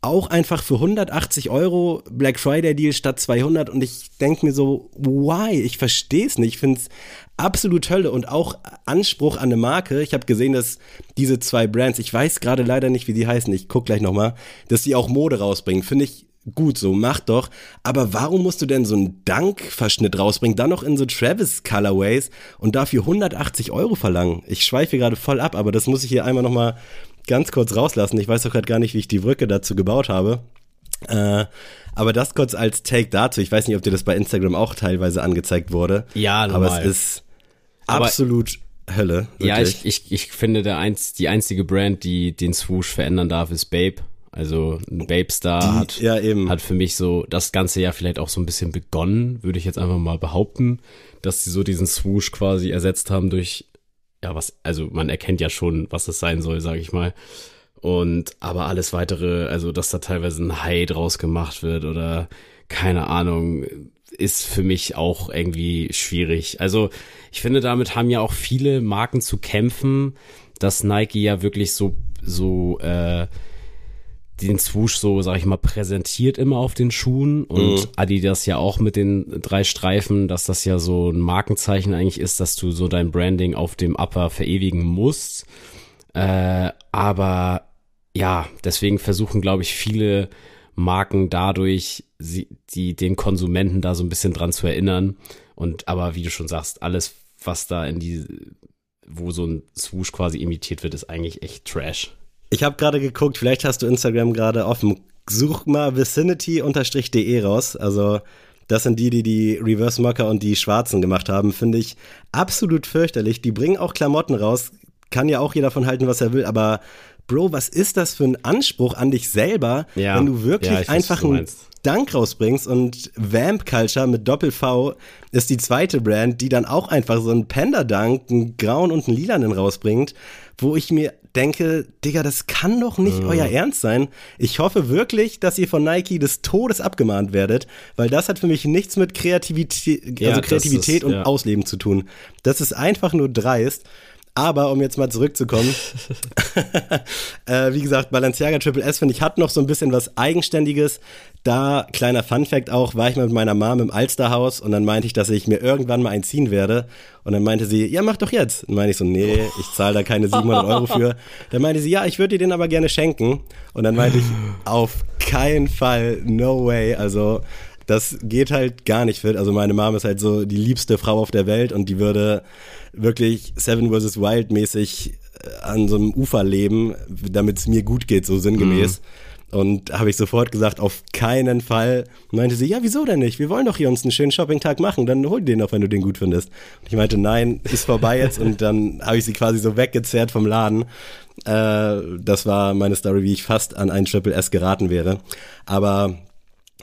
auch einfach für 180 Euro Black Friday Deal statt 200 und ich denke mir so, why? Ich verstehe es nicht. Ich finde es absolut Hölle und auch Anspruch an eine Marke. Ich habe gesehen, dass diese zwei Brands, ich weiß gerade leider nicht, wie die heißen, ich guck gleich nochmal, dass die auch Mode rausbringen. Finde ich gut so, mach doch. Aber warum musst du denn so einen Dankverschnitt rausbringen, dann noch in so Travis Colorways und dafür 180 Euro verlangen? Ich schweife gerade voll ab, aber das muss ich hier einmal nochmal ganz kurz rauslassen. Ich weiß auch gerade gar nicht, wie ich die Brücke dazu gebaut habe. Äh, aber das kurz als Take dazu. Ich weiß nicht, ob dir das bei Instagram auch teilweise angezeigt wurde. Ja, normal. Aber es ist aber absolut Hölle. Wirklich. Ja, ich, ich, ich finde, der einz, die einzige Brand, die den Swoosh verändern darf, ist Babe. Also ein Babe-Star hat, ja, hat für mich so das ganze Jahr vielleicht auch so ein bisschen begonnen, würde ich jetzt einfach mal behaupten, dass sie so diesen Swoosh quasi ersetzt haben durch ja, was, also man erkennt ja schon, was es sein soll, sage ich mal. Und aber alles weitere, also dass da teilweise ein High draus gemacht wird oder keine Ahnung, ist für mich auch irgendwie schwierig. Also ich finde, damit haben ja auch viele Marken zu kämpfen, dass Nike ja wirklich so so äh, den Swoosh so, sag ich mal, präsentiert immer auf den Schuhen und mhm. Adidas ja auch mit den drei Streifen, dass das ja so ein Markenzeichen eigentlich ist, dass du so dein Branding auf dem Upper verewigen musst. Äh, aber ja, deswegen versuchen, glaube ich, viele Marken dadurch, sie, die, den Konsumenten da so ein bisschen dran zu erinnern. Und aber wie du schon sagst, alles, was da in die, wo so ein Swoosh quasi imitiert wird, ist eigentlich echt Trash. Ich habe gerade geguckt, vielleicht hast du Instagram gerade offen. Such mal vicinity-de raus. Also das sind die, die die Reverse Mocker und die Schwarzen gemacht haben. Finde ich absolut fürchterlich. Die bringen auch Klamotten raus. Kann ja auch jeder von halten, was er will. Aber Bro, was ist das für ein Anspruch an dich selber, ja. wenn du wirklich ja, einfach einen Dank rausbringst und Vamp Culture mit Doppel-V ist die zweite Brand, die dann auch einfach so einen Panda-Dank, einen grauen und einen lilanen rausbringt, wo ich mir denke, Digga, das kann doch nicht mhm. euer Ernst sein. Ich hoffe wirklich, dass ihr von Nike des Todes abgemahnt werdet, weil das hat für mich nichts mit Kreativität, ja, also Kreativität ist, und ja. Ausleben zu tun. Das ist einfach nur dreist. Aber um jetzt mal zurückzukommen, (laughs) äh, wie gesagt, Balenciaga Triple S finde ich hat noch so ein bisschen was Eigenständiges. Da, kleiner Fun Fact auch, war ich mal mit meiner Mom im Alsterhaus und dann meinte ich, dass ich mir irgendwann mal einziehen werde. Und dann meinte sie, ja, mach doch jetzt. Und meinte ich so, nee, ich zahle da keine 700 Euro für. Dann meinte sie, ja, ich würde dir den aber gerne schenken. Und dann meinte ich, auf keinen Fall, no way. Also, das geht halt gar nicht fit. Also meine Mom ist halt so die liebste Frau auf der Welt und die würde wirklich Seven vs. Wild mäßig äh, an so einem Ufer leben, damit es mir gut geht, so sinngemäß. Mhm. Und habe ich sofort gesagt, auf keinen Fall. Meinte sie, ja, wieso denn nicht? Wir wollen doch hier uns einen schönen Shopping-Tag machen, dann hol den doch, wenn du den gut findest. Und ich meinte, nein, ist vorbei jetzt. Und dann habe ich sie quasi so weggezerrt vom Laden. Äh, das war meine Story, wie ich fast an einen Triple S geraten wäre. Aber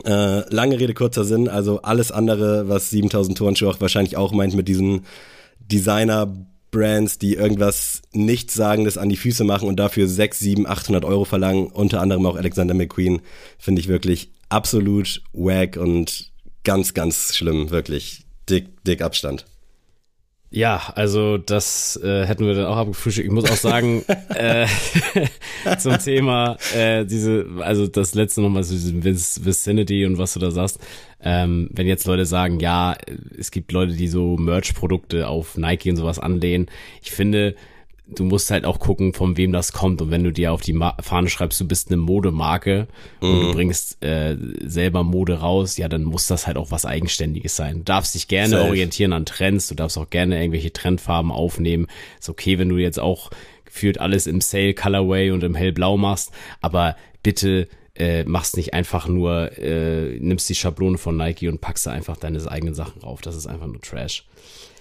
äh, lange Rede, kurzer Sinn, also alles andere, was 7000 Turnschuhe auch wahrscheinlich auch meint mit diesen Designer-Brands, die irgendwas Nichtssagendes an die Füße machen und dafür 6, 7, 800 Euro verlangen, unter anderem auch Alexander McQueen, finde ich wirklich absolut wack und ganz, ganz schlimm, wirklich dick, dick Abstand. Ja, also das äh, hätten wir dann auch abgefrühstückt. Ich muss auch sagen, (laughs) äh, (laughs) zum Thema äh, diese, also das letzte nochmal so diese Vicinity und was du da sagst. Ähm, wenn jetzt Leute sagen, ja, es gibt Leute, die so Merch-Produkte auf Nike und sowas anlehnen. Ich finde, du musst halt auch gucken, von wem das kommt. Und wenn du dir auf die Ma Fahne schreibst, du bist eine Modemarke mhm. und du mhm. bringst äh, selber Mode raus, ja, dann muss das halt auch was Eigenständiges sein. Du darfst dich gerne Safe. orientieren an Trends, du darfst auch gerne irgendwelche Trendfarben aufnehmen. Ist okay, wenn du jetzt auch gefühlt alles im Sale Colorway und im hellblau machst, aber bitte äh, machst nicht einfach nur, äh, nimmst die Schablone von Nike und packst da einfach deine eigenen Sachen rauf. Das ist einfach nur Trash.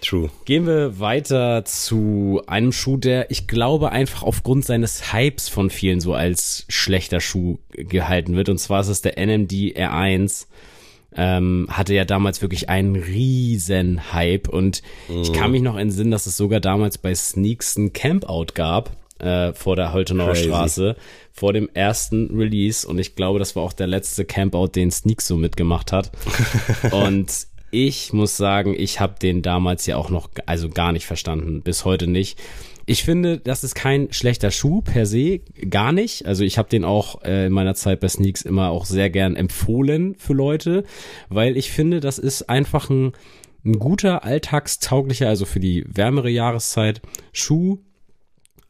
True. Gehen wir weiter zu einem Schuh, der ich glaube einfach aufgrund seines Hypes von vielen so als schlechter Schuh gehalten wird. Und zwar ist es der NMD R1. Ähm, hatte ja damals wirklich einen riesen Hype und mm. ich kann mich noch entsinnen, dass es sogar damals bei Sneaks ein Campout gab äh, vor der Holtenauer Straße vor dem ersten Release und ich glaube, das war auch der letzte Campout, den Sneaks so mitgemacht hat. (laughs) und ich muss sagen, ich habe den damals ja auch noch, also gar nicht verstanden, bis heute nicht. Ich finde, das ist kein schlechter Schuh per se, gar nicht. Also ich habe den auch äh, in meiner Zeit bei Sneaks immer auch sehr gern empfohlen für Leute, weil ich finde, das ist einfach ein, ein guter, alltagstauglicher, also für die wärmere Jahreszeit Schuh,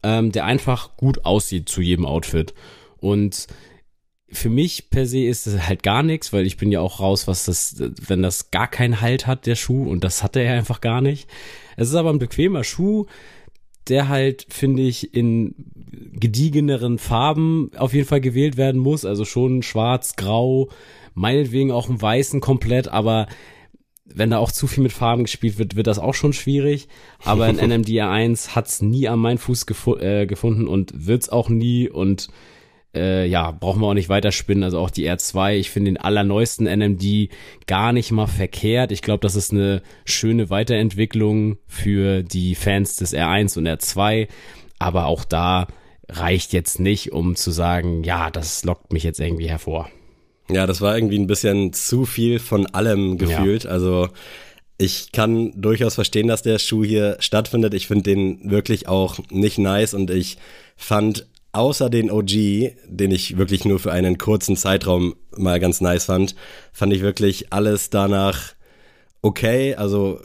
ähm, der einfach gut aussieht zu jedem Outfit. Und für mich per se ist es halt gar nichts, weil ich bin ja auch raus, was das, wenn das gar keinen Halt hat, der Schuh, und das hatte er einfach gar nicht. Es ist aber ein bequemer Schuh, der halt, finde ich, in gediegeneren Farben auf jeden Fall gewählt werden muss. Also schon schwarz, grau, meinetwegen auch im weißen komplett, aber wenn da auch zu viel mit Farben gespielt wird, wird das auch schon schwierig. Aber in NMDR 1 hat's nie an meinen Fuß gefu äh, gefunden und wird's auch nie und äh, ja, brauchen wir auch nicht weiterspinnen. Also auch die R2, ich finde den allerneuesten NMD gar nicht mal verkehrt. Ich glaube, das ist eine schöne Weiterentwicklung für die Fans des R1 und R2. Aber auch da reicht jetzt nicht, um zu sagen, ja, das lockt mich jetzt irgendwie hervor. Ja, das war irgendwie ein bisschen zu viel von allem gefühlt. Ja. Also ich kann durchaus verstehen, dass der Schuh hier stattfindet. Ich finde den wirklich auch nicht nice und ich fand außer den OG, den ich wirklich nur für einen kurzen Zeitraum mal ganz nice fand, fand ich wirklich alles danach okay. Also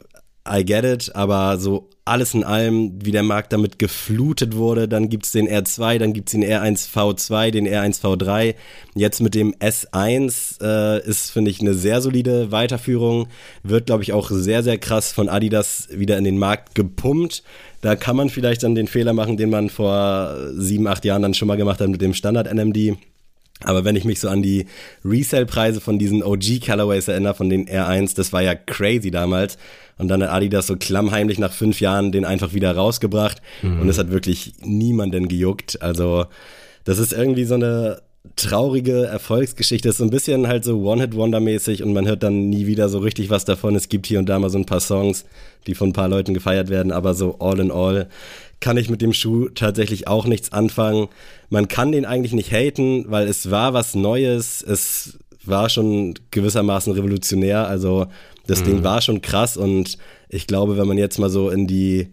I get it, aber so alles in allem, wie der Markt damit geflutet wurde, dann gibt's den R2, dann gibt's den R1V2, den R1V3. Jetzt mit dem S1 äh, ist, finde ich, eine sehr solide Weiterführung. Wird, glaube ich, auch sehr, sehr krass von Adidas wieder in den Markt gepumpt. Da kann man vielleicht dann den Fehler machen, den man vor sieben, acht Jahren dann schon mal gemacht hat mit dem Standard-NMD. Aber wenn ich mich so an die Resale-Preise von diesen OG-Colorways erinnere, von den R1, das war ja crazy damals. Und dann hat Adidas so klammheimlich nach fünf Jahren den einfach wieder rausgebracht. Mhm. Und es hat wirklich niemanden gejuckt. Also, das ist irgendwie so eine traurige Erfolgsgeschichte. Ist so ein bisschen halt so One-Hit-Wonder-mäßig und man hört dann nie wieder so richtig was davon. Es gibt hier und da mal so ein paar Songs, die von ein paar Leuten gefeiert werden, aber so all in all kann ich mit dem Schuh tatsächlich auch nichts anfangen. Man kann den eigentlich nicht haten, weil es war was Neues. Es war schon gewissermaßen revolutionär. Also das mhm. Ding war schon krass und ich glaube, wenn man jetzt mal so in die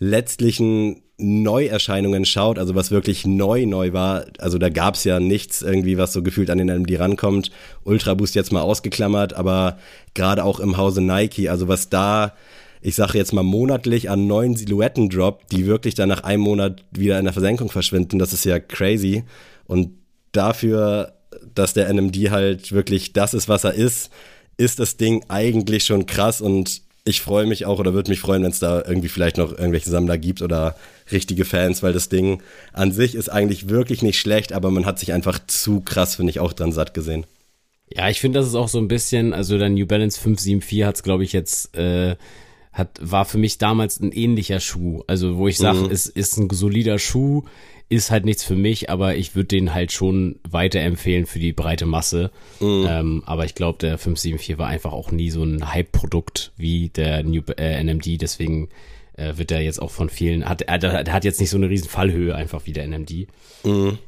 letztlichen Neuerscheinungen schaut, also was wirklich neu neu war, also da gab's ja nichts irgendwie, was so gefühlt an den NMD rankommt. Ultra Boost jetzt mal ausgeklammert, aber gerade auch im Hause Nike, also was da, ich sage jetzt mal monatlich an neuen Silhouetten droppt, die wirklich dann nach einem Monat wieder in der Versenkung verschwinden, das ist ja crazy. Und dafür, dass der NMD halt wirklich das ist, was er ist, ist das Ding eigentlich schon krass und ich freue mich auch oder würde mich freuen, wenn es da irgendwie vielleicht noch irgendwelche Sammler gibt oder richtige Fans, weil das Ding an sich ist eigentlich wirklich nicht schlecht, aber man hat sich einfach zu krass, finde ich, auch dran satt gesehen. Ja, ich finde, das ist auch so ein bisschen, also der New Balance 574 hat es, glaube ich, jetzt, äh, hat, war für mich damals ein ähnlicher Schuh. Also, wo ich sage, mhm. es ist ein solider Schuh, ist halt nichts für mich, aber ich würde den halt schon weiterempfehlen für die breite Masse. Mhm. Ähm, aber ich glaube, der 574 war einfach auch nie so ein Hype-Produkt wie der New äh, NMD, deswegen äh, wird er jetzt auch von vielen, hat, er, er hat jetzt nicht so eine riesen Fallhöhe einfach wie der NMD. Mhm.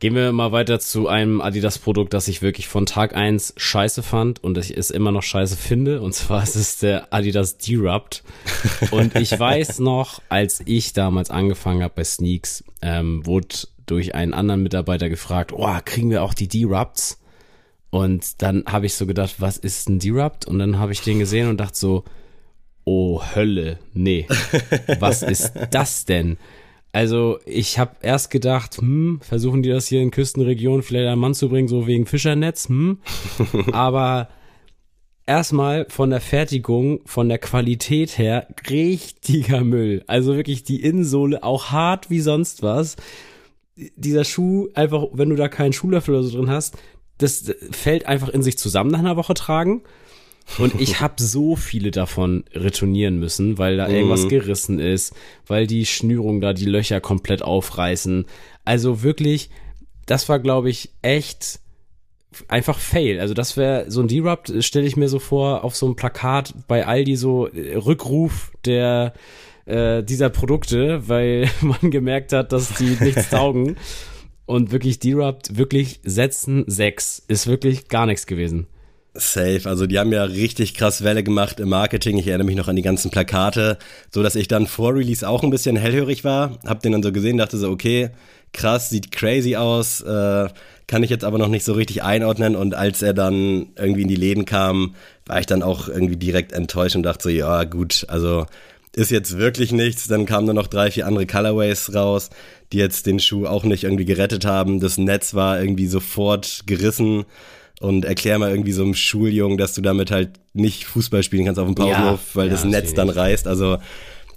Gehen wir mal weiter zu einem Adidas-Produkt, das ich wirklich von Tag eins scheiße fand und ich es immer noch scheiße finde. Und zwar ist es der Adidas Derupt. Und ich (laughs) weiß noch, als ich damals angefangen habe bei Sneaks, ähm, wurde durch einen anderen Mitarbeiter gefragt, oh, kriegen wir auch die Derupts? Und dann habe ich so gedacht, was ist ein Derupt? Und dann habe ich den gesehen und dachte so, oh Hölle, nee, was ist das denn? Also ich habe erst gedacht, hm, versuchen die das hier in Küstenregionen vielleicht an Mann zu bringen, so wegen Fischernetz, hm. (laughs) Aber erstmal von der Fertigung, von der Qualität her, richtiger Müll. Also wirklich die Innensohle auch hart wie sonst was. Dieser Schuh, einfach, wenn du da keinen Schuhlöffel oder so drin hast, das fällt einfach in sich zusammen nach einer Woche tragen. Und ich (laughs) habe so viele davon retournieren müssen, weil da irgendwas mhm. gerissen ist, weil die Schnürung da die Löcher komplett aufreißen. Also wirklich, das war, glaube ich, echt einfach Fail. Also das wäre so ein Derupt, stelle ich mir so vor, auf so einem Plakat bei Aldi so äh, Rückruf der äh, dieser Produkte, weil (laughs) man gemerkt hat, dass die nichts (laughs) taugen. Und wirklich Derupt, wirklich setzen sechs ist wirklich gar nichts gewesen. Safe, also die haben ja richtig krass Welle gemacht im Marketing. Ich erinnere mich noch an die ganzen Plakate, so dass ich dann vor Release auch ein bisschen hellhörig war, hab den dann so gesehen, dachte so, okay, krass, sieht crazy aus, äh, kann ich jetzt aber noch nicht so richtig einordnen und als er dann irgendwie in die Läden kam, war ich dann auch irgendwie direkt enttäuscht und dachte so, ja, gut, also ist jetzt wirklich nichts. Dann kamen nur noch drei, vier andere Colorways raus, die jetzt den Schuh auch nicht irgendwie gerettet haben. Das Netz war irgendwie sofort gerissen und erklär mal irgendwie so einem Schuljungen, dass du damit halt nicht Fußball spielen kannst auf dem Pausenhof, ja, weil ja, das Netz dann reißt. Also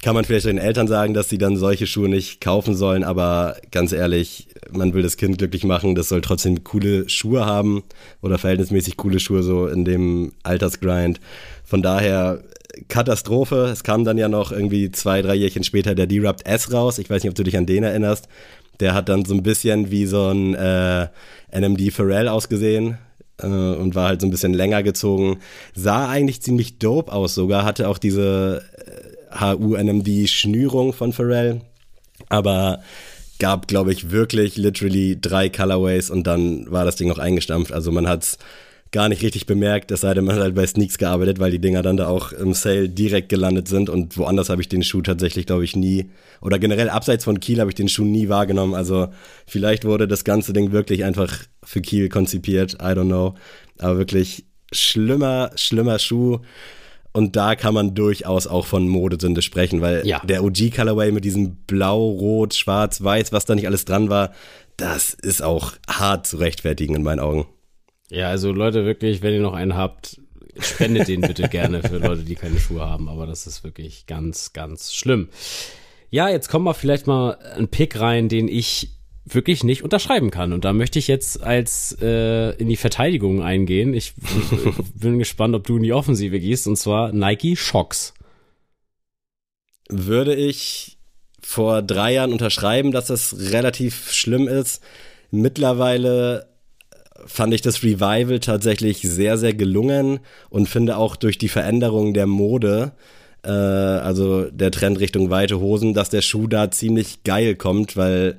kann man vielleicht den Eltern sagen, dass sie dann solche Schuhe nicht kaufen sollen, aber ganz ehrlich, man will das Kind glücklich machen, das soll trotzdem coole Schuhe haben oder verhältnismäßig coole Schuhe so in dem Altersgrind. Von daher Katastrophe. Es kam dann ja noch irgendwie zwei, drei Jährchen später der D-Rupt S raus. Ich weiß nicht, ob du dich an den erinnerst. Der hat dann so ein bisschen wie so ein äh, NMD Pharrell ausgesehen äh, und war halt so ein bisschen länger gezogen. Sah eigentlich ziemlich dope aus sogar, hatte auch diese HU-NMD-Schnürung von Pharrell, aber gab, glaube ich, wirklich literally drei Colorways und dann war das Ding auch eingestampft. Also man hat's gar nicht richtig bemerkt, es sei denn, man hat halt bei Sneaks gearbeitet, weil die Dinger dann da auch im Sale direkt gelandet sind und woanders habe ich den Schuh tatsächlich, glaube ich, nie, oder generell abseits von Kiel habe ich den Schuh nie wahrgenommen. Also vielleicht wurde das ganze Ding wirklich einfach für Kiel konzipiert, I don't know. Aber wirklich schlimmer, schlimmer Schuh. Und da kann man durchaus auch von Modesünde sprechen, weil ja. der OG Colorway mit diesem Blau, Rot, Schwarz, Weiß, was da nicht alles dran war, das ist auch hart zu rechtfertigen in meinen Augen. Ja, also Leute, wirklich, wenn ihr noch einen habt, spendet den bitte (laughs) gerne für Leute, die keine Schuhe haben. Aber das ist wirklich ganz, ganz schlimm. Ja, jetzt kommen wir vielleicht mal einen Pick rein, den ich wirklich nicht unterschreiben kann. Und da möchte ich jetzt als äh, in die Verteidigung eingehen. Ich, ich bin (laughs) gespannt, ob du in die Offensive gehst. Und zwar Nike Shocks. Würde ich vor drei Jahren unterschreiben, dass das relativ schlimm ist. Mittlerweile fand ich das Revival tatsächlich sehr, sehr gelungen und finde auch durch die Veränderung der Mode, äh, also der Trend Richtung weite Hosen, dass der Schuh da ziemlich geil kommt, weil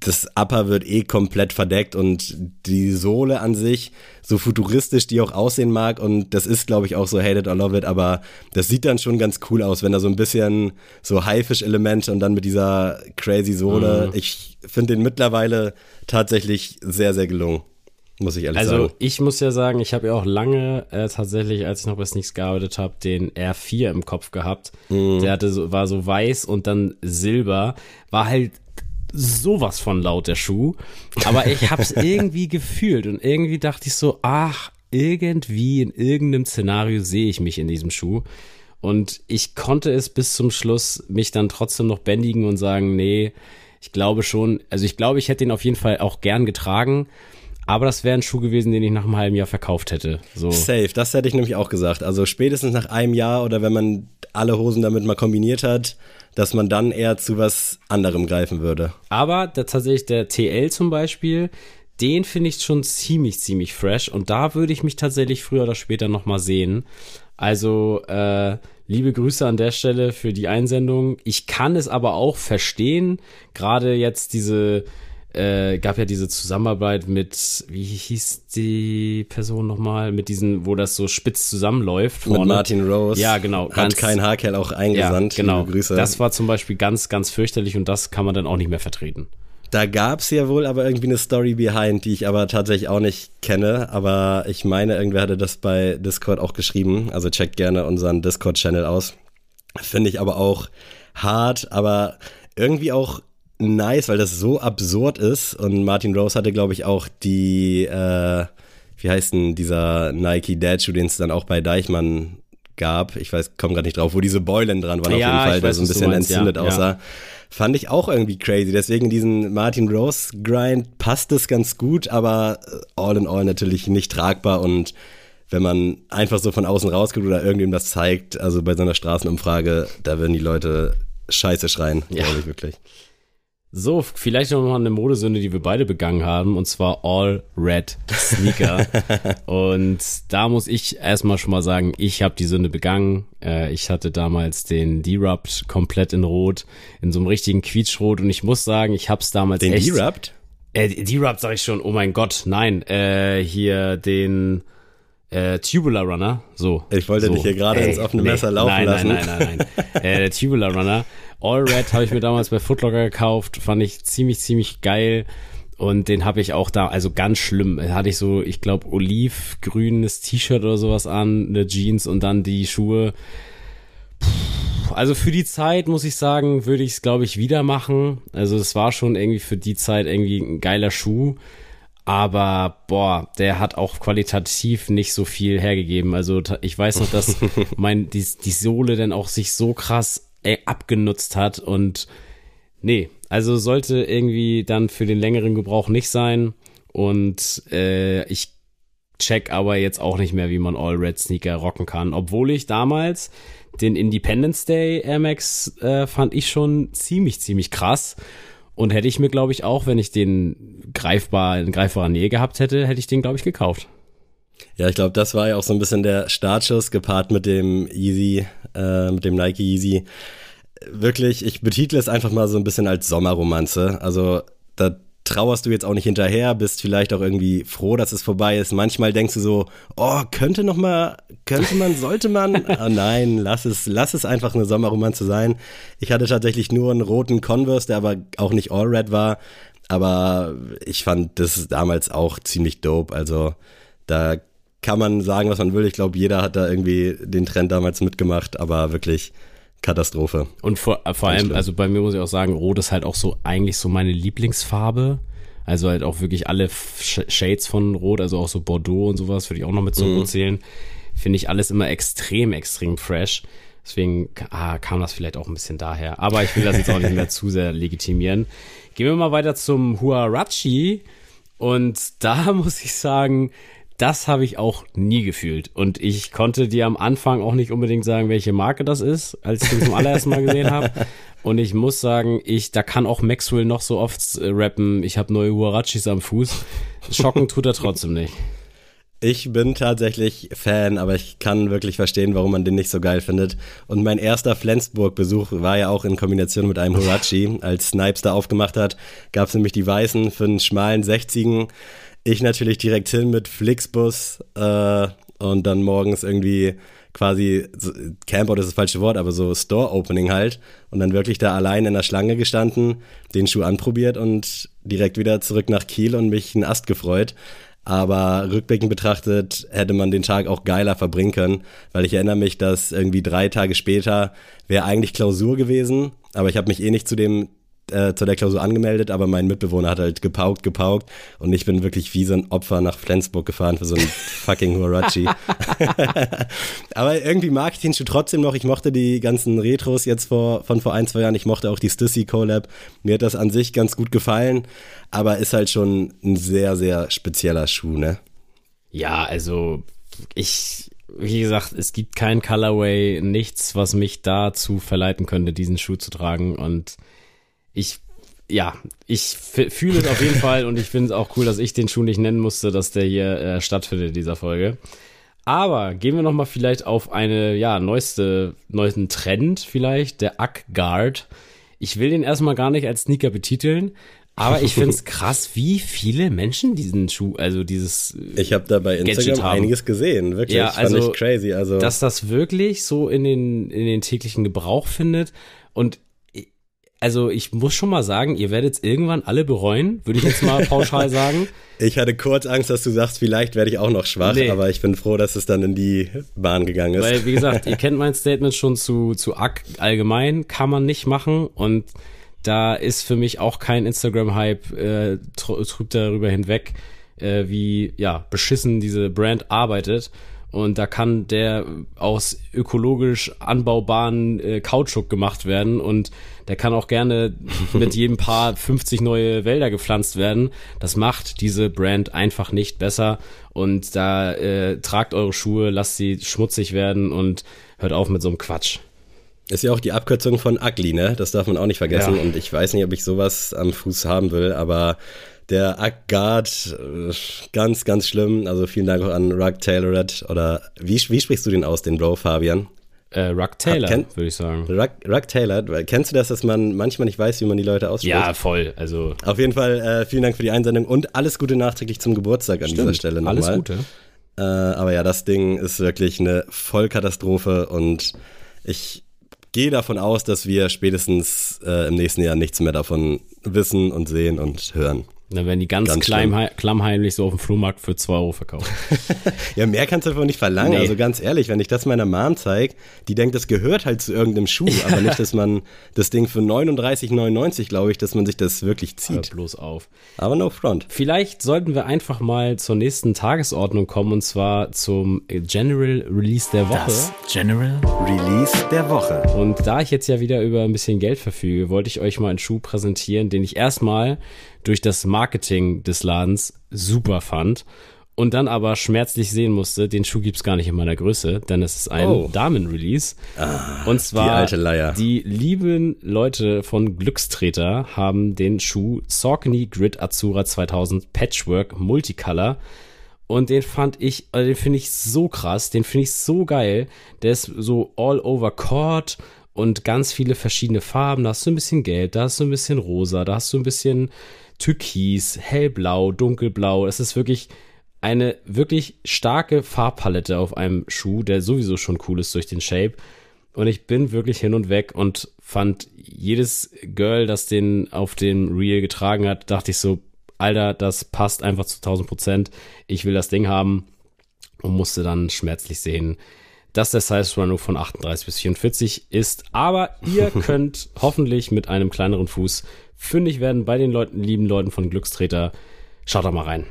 das Upper wird eh komplett verdeckt und die Sohle an sich, so futuristisch die auch aussehen mag und das ist, glaube ich, auch so Hate it or love it, aber das sieht dann schon ganz cool aus, wenn da so ein bisschen so Haifisch-Elemente und dann mit dieser crazy Sohle. Mhm. Ich finde den mittlerweile tatsächlich sehr, sehr gelungen. Muss ich ehrlich Also sagen. ich muss ja sagen, ich habe ja auch lange äh, tatsächlich, als ich noch bei Sneaks gearbeitet habe, den R4 im Kopf gehabt. Der hatte so, war so weiß und dann silber. War halt sowas von laut der Schuh. Aber ich habe es (laughs) irgendwie gefühlt und irgendwie dachte ich so, ach, irgendwie in irgendeinem Szenario sehe ich mich in diesem Schuh. Und ich konnte es bis zum Schluss mich dann trotzdem noch bändigen und sagen, nee, ich glaube schon, also ich glaube, ich hätte ihn auf jeden Fall auch gern getragen. Aber das wäre ein Schuh gewesen, den ich nach einem halben Jahr verkauft hätte. So. Safe, das hätte ich nämlich auch gesagt. Also spätestens nach einem Jahr oder wenn man alle Hosen damit mal kombiniert hat, dass man dann eher zu was anderem greifen würde. Aber der, tatsächlich der TL zum Beispiel, den finde ich schon ziemlich, ziemlich fresh. Und da würde ich mich tatsächlich früher oder später nochmal sehen. Also, äh, liebe Grüße an der Stelle für die Einsendung. Ich kann es aber auch verstehen. Gerade jetzt diese, äh, gab ja diese Zusammenarbeit mit, wie hieß die Person nochmal? Mit diesen, wo das so spitz zusammenläuft. Mit vorne. Martin Rose. Ja, genau. Hat ganz- kein Haarkerl auch eingesandt. Ja, genau. Grüße. Das war zum Beispiel ganz, ganz fürchterlich und das kann man dann auch nicht mehr vertreten. Da gab's ja wohl aber irgendwie eine Story behind, die ich aber tatsächlich auch nicht kenne. Aber ich meine, irgendwer hatte das bei Discord auch geschrieben. Also checkt gerne unseren Discord-Channel aus. Finde ich aber auch hart, aber irgendwie auch nice, weil das so absurd ist. Und Martin Rose hatte, glaube ich, auch die, äh, wie heißt denn dieser Nike Dad Shoe, den es dann auch bei Deichmann gab. Ich weiß, komme gerade nicht drauf, wo diese Beulen dran waren auf Ja, jeden Fall, der so ein bisschen meinst, ja, entzündet ja. aussah. Fand ich auch irgendwie crazy. Deswegen diesen Martin Rose Grind passt es ganz gut, aber all in all natürlich nicht tragbar und wenn man einfach so von außen rausguckt oder irgendwem das zeigt, also bei so einer Straßenumfrage, da würden die Leute scheiße schreien, Ja. glaube ich wirklich. So, vielleicht noch mal eine Modesünde, die wir beide begangen haben, und zwar All Red Sneaker. (laughs) und da muss ich erstmal schon mal sagen, ich habe die Sünde begangen. Äh, ich hatte damals den D-Rupt komplett in Rot, in so einem richtigen Quietschrot. Und ich muss sagen, ich hab's damals Den echt... D-Rupt? Äh, D-Rupt sag ich schon, oh mein Gott, nein. Äh, hier den äh, Tubular Runner, so. Ich wollte so. dich hier gerade Ey, ins offene Messer laufen nein, lassen. Nein, nein, nein, nein. (laughs) äh, der Tubular Runner. All Red habe ich mir damals bei Footlocker gekauft, fand ich ziemlich, ziemlich geil. Und den habe ich auch da, also ganz schlimm. Da hatte ich so, ich glaube, olivgrünes T-Shirt oder sowas an, eine Jeans und dann die Schuhe. Puh, Also für die Zeit, muss ich sagen, würde ich es, glaube ich, wieder machen. Also es war schon irgendwie für die Zeit irgendwie ein geiler Schuh. Aber boah, der hat auch qualitativ nicht so viel hergegeben. Also ich weiß noch, dass (laughs) mein die, die Sohle dann auch sich so krass abgenutzt hat und nee, also sollte irgendwie dann für den längeren Gebrauch nicht sein. Und äh, ich check aber jetzt auch nicht mehr, wie man All Red Sneaker rocken kann, obwohl ich damals den Independence Day Air Max äh, fand ich schon ziemlich ziemlich krass. Und hätte ich mir, glaube ich, auch, wenn ich den greifbar in greifbarer Nähe gehabt hätte, hätte ich den, glaube ich, gekauft. Ja, ich glaube, das war ja auch so ein bisschen der Startschuss gepaart mit dem Yeezy, äh, mit dem Nike Yeezy. Wirklich, ich betitle es einfach mal so ein bisschen als Sommerromanze. Also da trauerst du jetzt auch nicht hinterher, bist vielleicht auch irgendwie froh, dass es vorbei ist. Manchmal denkst du so, oh, könnte noch mal, könnte man, sollte man. Ah, (laughs) nein, lass es, lass es einfach eine Sommerromanze sein. Ich hatte tatsächlich nur einen roten Converse, der aber auch nicht All Red war. Aber ich fand das damals auch ziemlich dope. Also da kann man sagen, was man will. Ich glaube, jeder hat da irgendwie den Trend damals mitgemacht, aber wirklich Katastrophe. Und vor, äh, vor allem, schlimm. also bei mir muss ich auch sagen, Rot ist halt auch so eigentlich so meine Lieblingsfarbe. Also halt auch wirklich alle Sh Shades von Rot, also auch so Bordeaux und sowas, würde ich auch noch mit zu Mhm. Zählen. Finde ich alles immer extrem, extrem fresh. Deswegen ah, kam das vielleicht auch ein bisschen daher. Aber ich will das jetzt auch nicht mehr (laughs) zu sehr legitimieren. Gehen wir mal weiter zum Huarachi. Und da (laughs) muss ich sagen, das habe ich auch nie gefühlt. Und ich konnte dir am Anfang auch nicht unbedingt sagen, welche Marke das ist, als ich den zum allerersten Mal gesehen habe. Und ich muss sagen, ich, da kann auch Maxwell noch so oft äh, rappen, ich habe neue Huarachis am Fuß. Schocken tut er trotzdem nicht. Ich bin tatsächlich Fan, aber ich kann wirklich verstehen, warum man den nicht so geil findet. Und mein erster Flensburg-Besuch war ja auch in Kombination mit einem Horachi. Als Snipes da aufgemacht hat, gab es nämlich die Weißen für einen schmalen 60 Ich natürlich direkt hin mit Flixbus äh, und dann morgens irgendwie quasi, Campout ist das falsche Wort, aber so Store-Opening halt. Und dann wirklich da allein in der Schlange gestanden, den Schuh anprobiert und direkt wieder zurück nach Kiel und mich einen Ast gefreut. Aber rückblickend betrachtet hätte man den Tag auch geiler verbringen können, weil ich erinnere mich, dass irgendwie drei Tage später wäre eigentlich Klausur gewesen, aber ich habe mich eh nicht zu dem äh, zu der Klausur angemeldet, aber mein Mitbewohner hat halt gepaukt, gepaukt und ich bin wirklich wie so ein Opfer nach Flensburg gefahren für so einen (laughs) fucking Huarachi. (laughs) aber irgendwie mag ich den Schuh trotzdem noch. Ich mochte die ganzen Retros jetzt vor, von vor ein, zwei Jahren. Ich mochte auch die Stussy Collab. Mir hat das an sich ganz gut gefallen, aber ist halt schon ein sehr, sehr spezieller Schuh, ne? Ja, also ich, wie gesagt, es gibt kein Colorway, nichts, was mich dazu verleiten könnte, diesen Schuh zu tragen und ich, ja, ich fühle es auf jeden Fall und ich finde es auch cool, dass ich den Schuh nicht nennen musste, dass der hier äh, stattfindet in dieser Folge. Aber gehen wir noch mal vielleicht auf eine, ja, neueste, neuesten Trend vielleicht, der Ack Guard. Ich will den erstmal gar nicht als Sneaker betiteln, aber ich finde es (laughs) krass, wie viele Menschen diesen Schuh, also dieses Ich habe da bei Instagram einiges gesehen, wirklich. Ja, also, Fand ich crazy. Also dass das wirklich so in den in den täglichen Gebrauch findet und also ich muss schon mal sagen, ihr werdet es irgendwann alle bereuen, würde ich jetzt mal (laughs) pauschal sagen. Ich hatte kurz Angst, dass du sagst, vielleicht werde ich auch noch schwach, nee. aber ich bin froh, dass es dann in die Bahn gegangen ist. Weil, wie gesagt, ihr kennt mein Statement schon zu, zu ACK allgemein, kann man nicht machen und da ist für mich auch kein Instagram-Hype, äh, trübt darüber hinweg, äh, wie ja beschissen diese Brand arbeitet. Und da kann der aus ökologisch anbaubaren äh, Kautschuk gemacht werden und der kann auch gerne (laughs) mit jedem Paar 50 neue Wälder gepflanzt werden. Das macht diese Brand einfach nicht besser. Und da äh, tragt eure Schuhe, lasst sie schmutzig werden und hört auf mit so einem Quatsch. Ist ja auch die Abkürzung von ugly, ne? Das darf man auch nicht vergessen. Ja. Und ich weiß nicht, ob ich sowas am Fuß haben will, aber der Ackguard, äh, ganz, ganz schlimm. Also vielen Dank auch an Rug Tailored oder wie, wie sprichst du den aus, den Bro, Fabian? Äh, Ruck Taylor, würde ich sagen. Ruck, Ruck Taylor, kennst du das, dass man manchmal nicht weiß, wie man die Leute ausspricht? Ja, voll. Also Auf jeden Fall äh, vielen Dank für die Einsendung und alles Gute nachträglich zum Geburtstag an Stimmt, dieser Stelle nochmal. Alles Gute. Äh, aber ja, das Ding ist wirklich eine Vollkatastrophe und ich gehe davon aus, dass wir spätestens äh, im nächsten Jahr nichts mehr davon wissen und sehen und hören. Dann werden die ganz, ganz klammheimlich so auf dem Flohmarkt für 2 Euro verkauft. (laughs) ja, mehr kannst du davon nicht verlangen. Nee. Also ganz ehrlich, wenn ich das meiner Mom zeige, die denkt, das gehört halt zu irgendeinem Schuh, aber nicht, dass man das Ding für 39,99, glaube ich, dass man sich das wirklich zieht. Hör bloß auf. Aber no front. Vielleicht sollten wir einfach mal zur nächsten Tagesordnung kommen und zwar zum General Release der Woche. Das General Release der Woche. Und da ich jetzt ja wieder über ein bisschen Geld verfüge, wollte ich euch mal einen Schuh präsentieren, den ich erstmal durch das Marketing des Ladens super fand und dann aber schmerzlich sehen musste, den Schuh gibt's gar nicht in meiner Größe, denn es ist ein oh. Damen-Release. Ah, und zwar die, die lieben Leute von Glückstreter haben den Schuh Saucony Grid Azura 2000 Patchwork Multicolor und den fand ich, also den finde ich so krass, den finde ich so geil. Der ist so all over Cord und ganz viele verschiedene Farben. Da hast du ein bisschen gelb, da hast du ein bisschen rosa, da hast du ein bisschen Türkis, hellblau, dunkelblau. Es ist wirklich eine wirklich starke Farbpalette auf einem Schuh, der sowieso schon cool ist durch den Shape. Und ich bin wirklich hin und weg und fand jedes Girl, das den auf dem Reel getragen hat, dachte ich so, Alter, das passt einfach zu 1000 Prozent. Ich will das Ding haben und musste dann schmerzlich sehen, dass der Size Run von 38 bis 44 ist. Aber ihr (laughs) könnt hoffentlich mit einem kleineren Fuß fündig werden bei den Leuten, lieben Leuten von Glückstreter. Schaut da mal rein.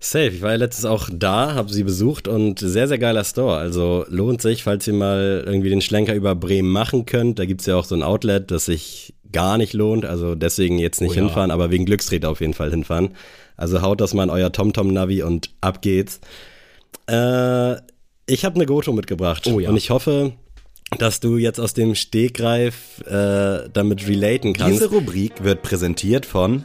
Safe, ich war ja letztens auch da, habe sie besucht und sehr, sehr geiler Store. Also lohnt sich, falls ihr mal irgendwie den Schlenker über Bremen machen könnt. Da gibt's ja auch so ein Outlet, das sich gar nicht lohnt. Also deswegen jetzt nicht oh ja. hinfahren, aber wegen Glückstreter auf jeden Fall hinfahren. Also haut das mal in euer TomTom-Navi und ab geht's. Äh, ich habe eine Goto mitgebracht oh ja. und ich hoffe, dass du jetzt aus dem Stegreif äh, damit relaten kannst. Diese Rubrik wird präsentiert von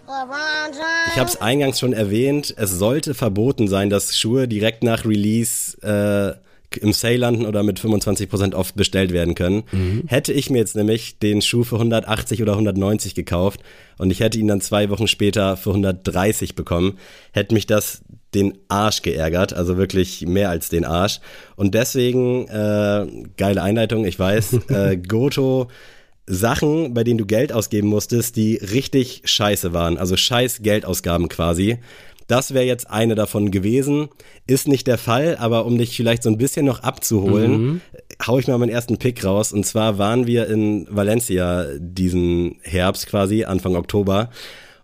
Ich habe es eingangs schon erwähnt, es sollte verboten sein, dass Schuhe direkt nach Release äh, im Sale landen oder mit 25% oft bestellt werden können. Hätte ich mir jetzt nämlich den Schuh für 180 oder 190 gekauft und ich hätte ihn dann zwei Wochen später für 130 bekommen, hätte mich das den Arsch geärgert, also wirklich mehr als den Arsch. Und deswegen, äh, geile Einleitung, ich weiß, (laughs) äh, Goto Sachen, bei denen du Geld ausgeben musstest, die richtig scheiße waren. Also scheiß Geldausgaben quasi. Das wäre jetzt eine davon gewesen. Ist nicht der Fall, aber um dich vielleicht so ein bisschen noch abzuholen, hau ich mal meinen ersten Pick raus. Und zwar waren wir in Valencia diesen Herbst quasi, Anfang Oktober.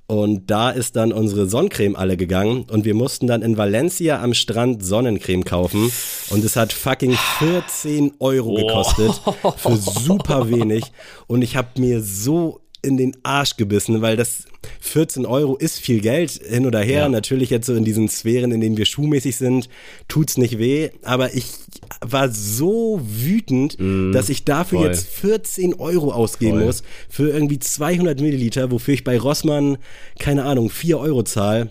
Und da ist dann unsere Sonnencreme alle gegangen und wir mussten dann in Valencia am Strand Sonnencreme kaufen. Und es hat fucking 14 Euro gekostet für super wenig. Und ich habe mir so in den Arsch gebissen, weil das 14 Euro ist viel Geld hin oder her. Ja. Natürlich jetzt so in diesen Sphären, in denen wir schuhmäßig sind, tut's nicht weh. Aber ich war so wütend, dass ich dafür voll. jetzt 14 Euro ausgeben Voll. muss für irgendwie 200 Milliliter, wofür ich bei Rossmann, keine Ahnung, 4 Euro zahle.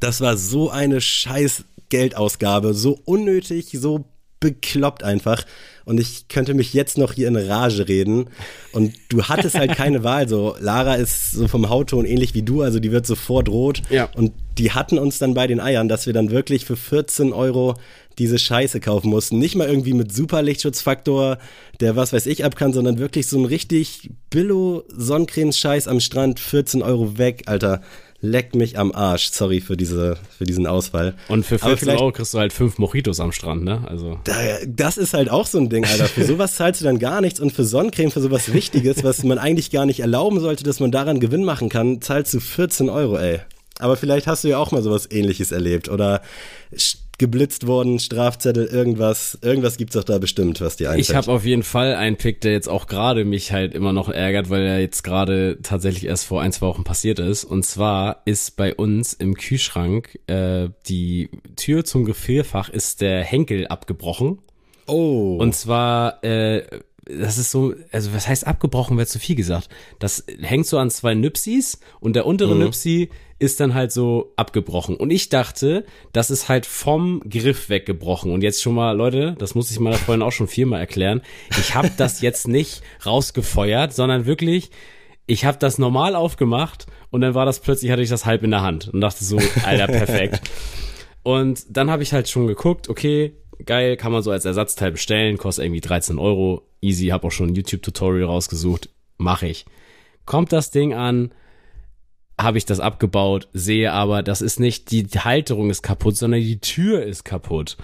Das war so eine scheiß Geldausgabe, so unnötig, so bekloppt einfach. Und ich könnte mich jetzt noch hier in Rage reden. Und du hattest halt keine (laughs) Wahl. So, Lara ist so vom Hautton ähnlich wie du, also die wird sofort rot. Ja. Und die hatten uns dann bei den Eiern, dass wir dann wirklich für 14 Euro diese Scheiße kaufen mussten. Nicht mal irgendwie mit super Lichtschutzfaktor, der was weiß ich ab kann, sondern wirklich so ein richtig billo Sonnencreme-Scheiß am Strand, 14 Euro weg, Alter. Leck mich am Arsch. Sorry für diese, für diesen Ausfall. Und für Aber 14 vielleicht- Euro kriegst du halt fünf Mojitos am Strand, ne? Also. Da, das ist halt auch so ein Ding, Alter. Für (laughs) sowas zahlst du dann gar nichts und für Sonnencreme, für sowas Wichtiges, was man eigentlich gar nicht erlauben sollte, dass man daran Gewinn machen kann, zahlst du 14 Euro, ey. Aber vielleicht hast du ja auch mal sowas ähnliches erlebt oder geblitzt worden, Strafzettel, irgendwas. Irgendwas gibt's doch da bestimmt, was dir einfällt. Ich habe auf jeden Fall einen Pick, der jetzt auch gerade mich halt immer noch ärgert, weil er jetzt gerade tatsächlich erst vor ein, zwei Wochen passiert ist. Und zwar ist bei uns im Kühlschrank äh, die Tür zum Gefrierfach ist der Henkel abgebrochen. oh. Und zwar, äh, das ist so, also was heißt abgebrochen, wäre zu viel gesagt. Das hängt so an zwei Nüpsis und der untere Nüpsi ist dann halt so abgebrochen. Und ich dachte, das ist halt vom Griff weggebrochen. Und jetzt schon mal, Leute, das muss ich meiner Freundin auch schon viermal erklären. Ich habe das jetzt nicht rausgefeuert, sondern wirklich, ich habe das normal aufgemacht und dann war das plötzlich, hatte ich das halb in der Hand und dachte so, Alter, perfekt. Und dann habe ich halt schon geguckt, okay, geil, kann man so als Ersatzteil bestellen, kostet irgendwie 13 Euro, easy, habe auch schon ein YouTube-Tutorial rausgesucht, mache ich. Kommt das Ding an, habe ich das abgebaut, sehe aber, das ist nicht, die Halterung ist kaputt, sondern die Tür ist kaputt.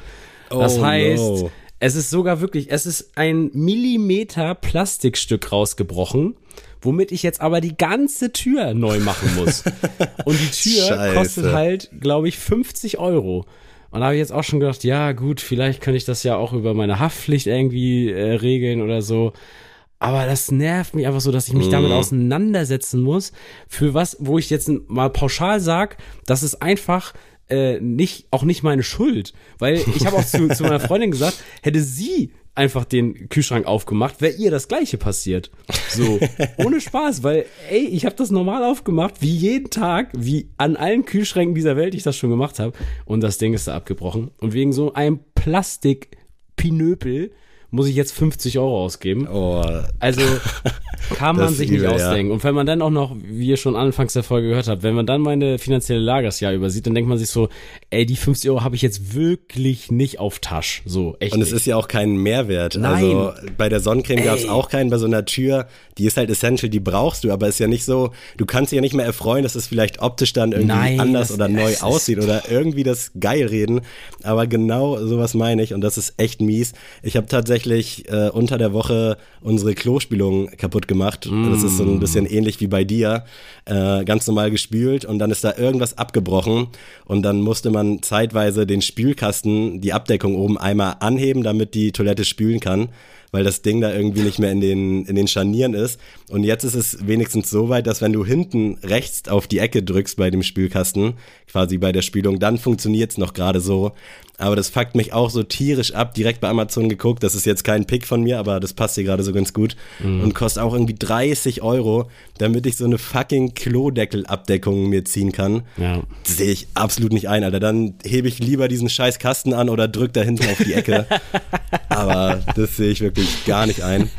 Das Oh, heißt, no. es ist sogar wirklich, es ist ein Millimeter Plastikstück rausgebrochen, womit ich jetzt aber die ganze Tür neu machen muss. (laughs) Und die Tür Scheiße. kostet halt, glaube ich, 50 Euro. Und da habe ich jetzt auch schon gedacht, ja gut, vielleicht kann ich das ja auch über meine Haftpflicht irgendwie äh, regeln oder so. Aber das nervt mich einfach so, dass ich mich damit auseinandersetzen muss. Für was, wo ich jetzt mal pauschal sag, das ist einfach äh, nicht, auch nicht meine Schuld. Weil ich habe auch zu, zu meiner Freundin gesagt, hätte sie einfach den Kühlschrank aufgemacht, wäre ihr das gleiche passiert. So, ohne Spaß, weil, ey, ich habe das normal aufgemacht, wie jeden Tag, wie an allen Kühlschränken dieser Welt ich das schon gemacht habe. Und das Ding ist da abgebrochen. Und wegen so einem Plastikpinöpel muss ich jetzt 50 Euro ausgeben. oh, Also (laughs) kann man sich nicht ja. ausdenken. Und wenn man dann auch noch, wie ihr schon anfangs der Folge gehört habt, wenn man dann meine finanzielle Lage das Jahr übersieht, dann denkt man sich so, ey, die 50 Euro habe ich jetzt wirklich nicht auf Tasch. So, echt Und es nicht. ist ja auch kein Mehrwert. Nein. Also bei der Sonnencreme gab es auch keinen bei so einer Tür. Die ist halt essential, die brauchst du, aber ist ja nicht so, du kannst dich ja nicht mehr erfreuen, dass es vielleicht optisch dann irgendwie Nein, anders das- oder neu aussieht oder irgendwie das geil reden. Aber genau sowas meine ich und das ist echt mies. Ich habe tatsächlich äh, unter der Woche unsere Klospülung kaputt gemacht gemacht. Das ist so ein bisschen ähnlich wie bei dir. Äh, ganz normal gespült und dann ist da irgendwas abgebrochen und dann musste man zeitweise den Spülkasten, die Abdeckung oben einmal anheben, damit die Toilette spülen kann weil das Ding da irgendwie nicht mehr in den, in den Scharnieren ist. Und jetzt ist es wenigstens so weit, dass wenn du hinten rechts auf die Ecke drückst bei dem Spülkasten, quasi bei der Spülung, dann funktioniert's noch gerade so. Aber das fuckt mich auch so tierisch ab. Direkt bei Amazon geguckt. Das ist jetzt kein Pick von mir, aber das passt hier gerade so ganz gut. Mhm. Und kostet auch irgendwie 30 Euro, damit ich so eine fucking Klodeckelabdeckung mir ziehen kann. Ja. Sehe ich absolut nicht ein, Alter. Dann hebe ich lieber diesen scheiß Kasten an oder drück da hinten auf die Ecke. (laughs) aber das sehe ich wirklich gar nicht ein.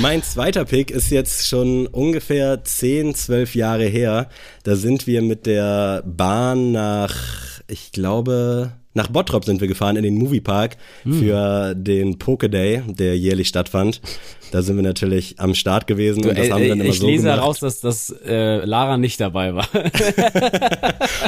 Mein zweiter Pick ist jetzt schon ungefähr 10, 12 Jahre her. Da sind wir mit der Bahn nach, ich glaube, nach Bottrop sind wir gefahren in den Moviepark für den Poke Day, der jährlich stattfand. Da sind wir natürlich am Start gewesen Du, und das äh, haben wir dann immer ich so lese gemacht. heraus, dass, dass äh, Lara nicht dabei war. (laughs)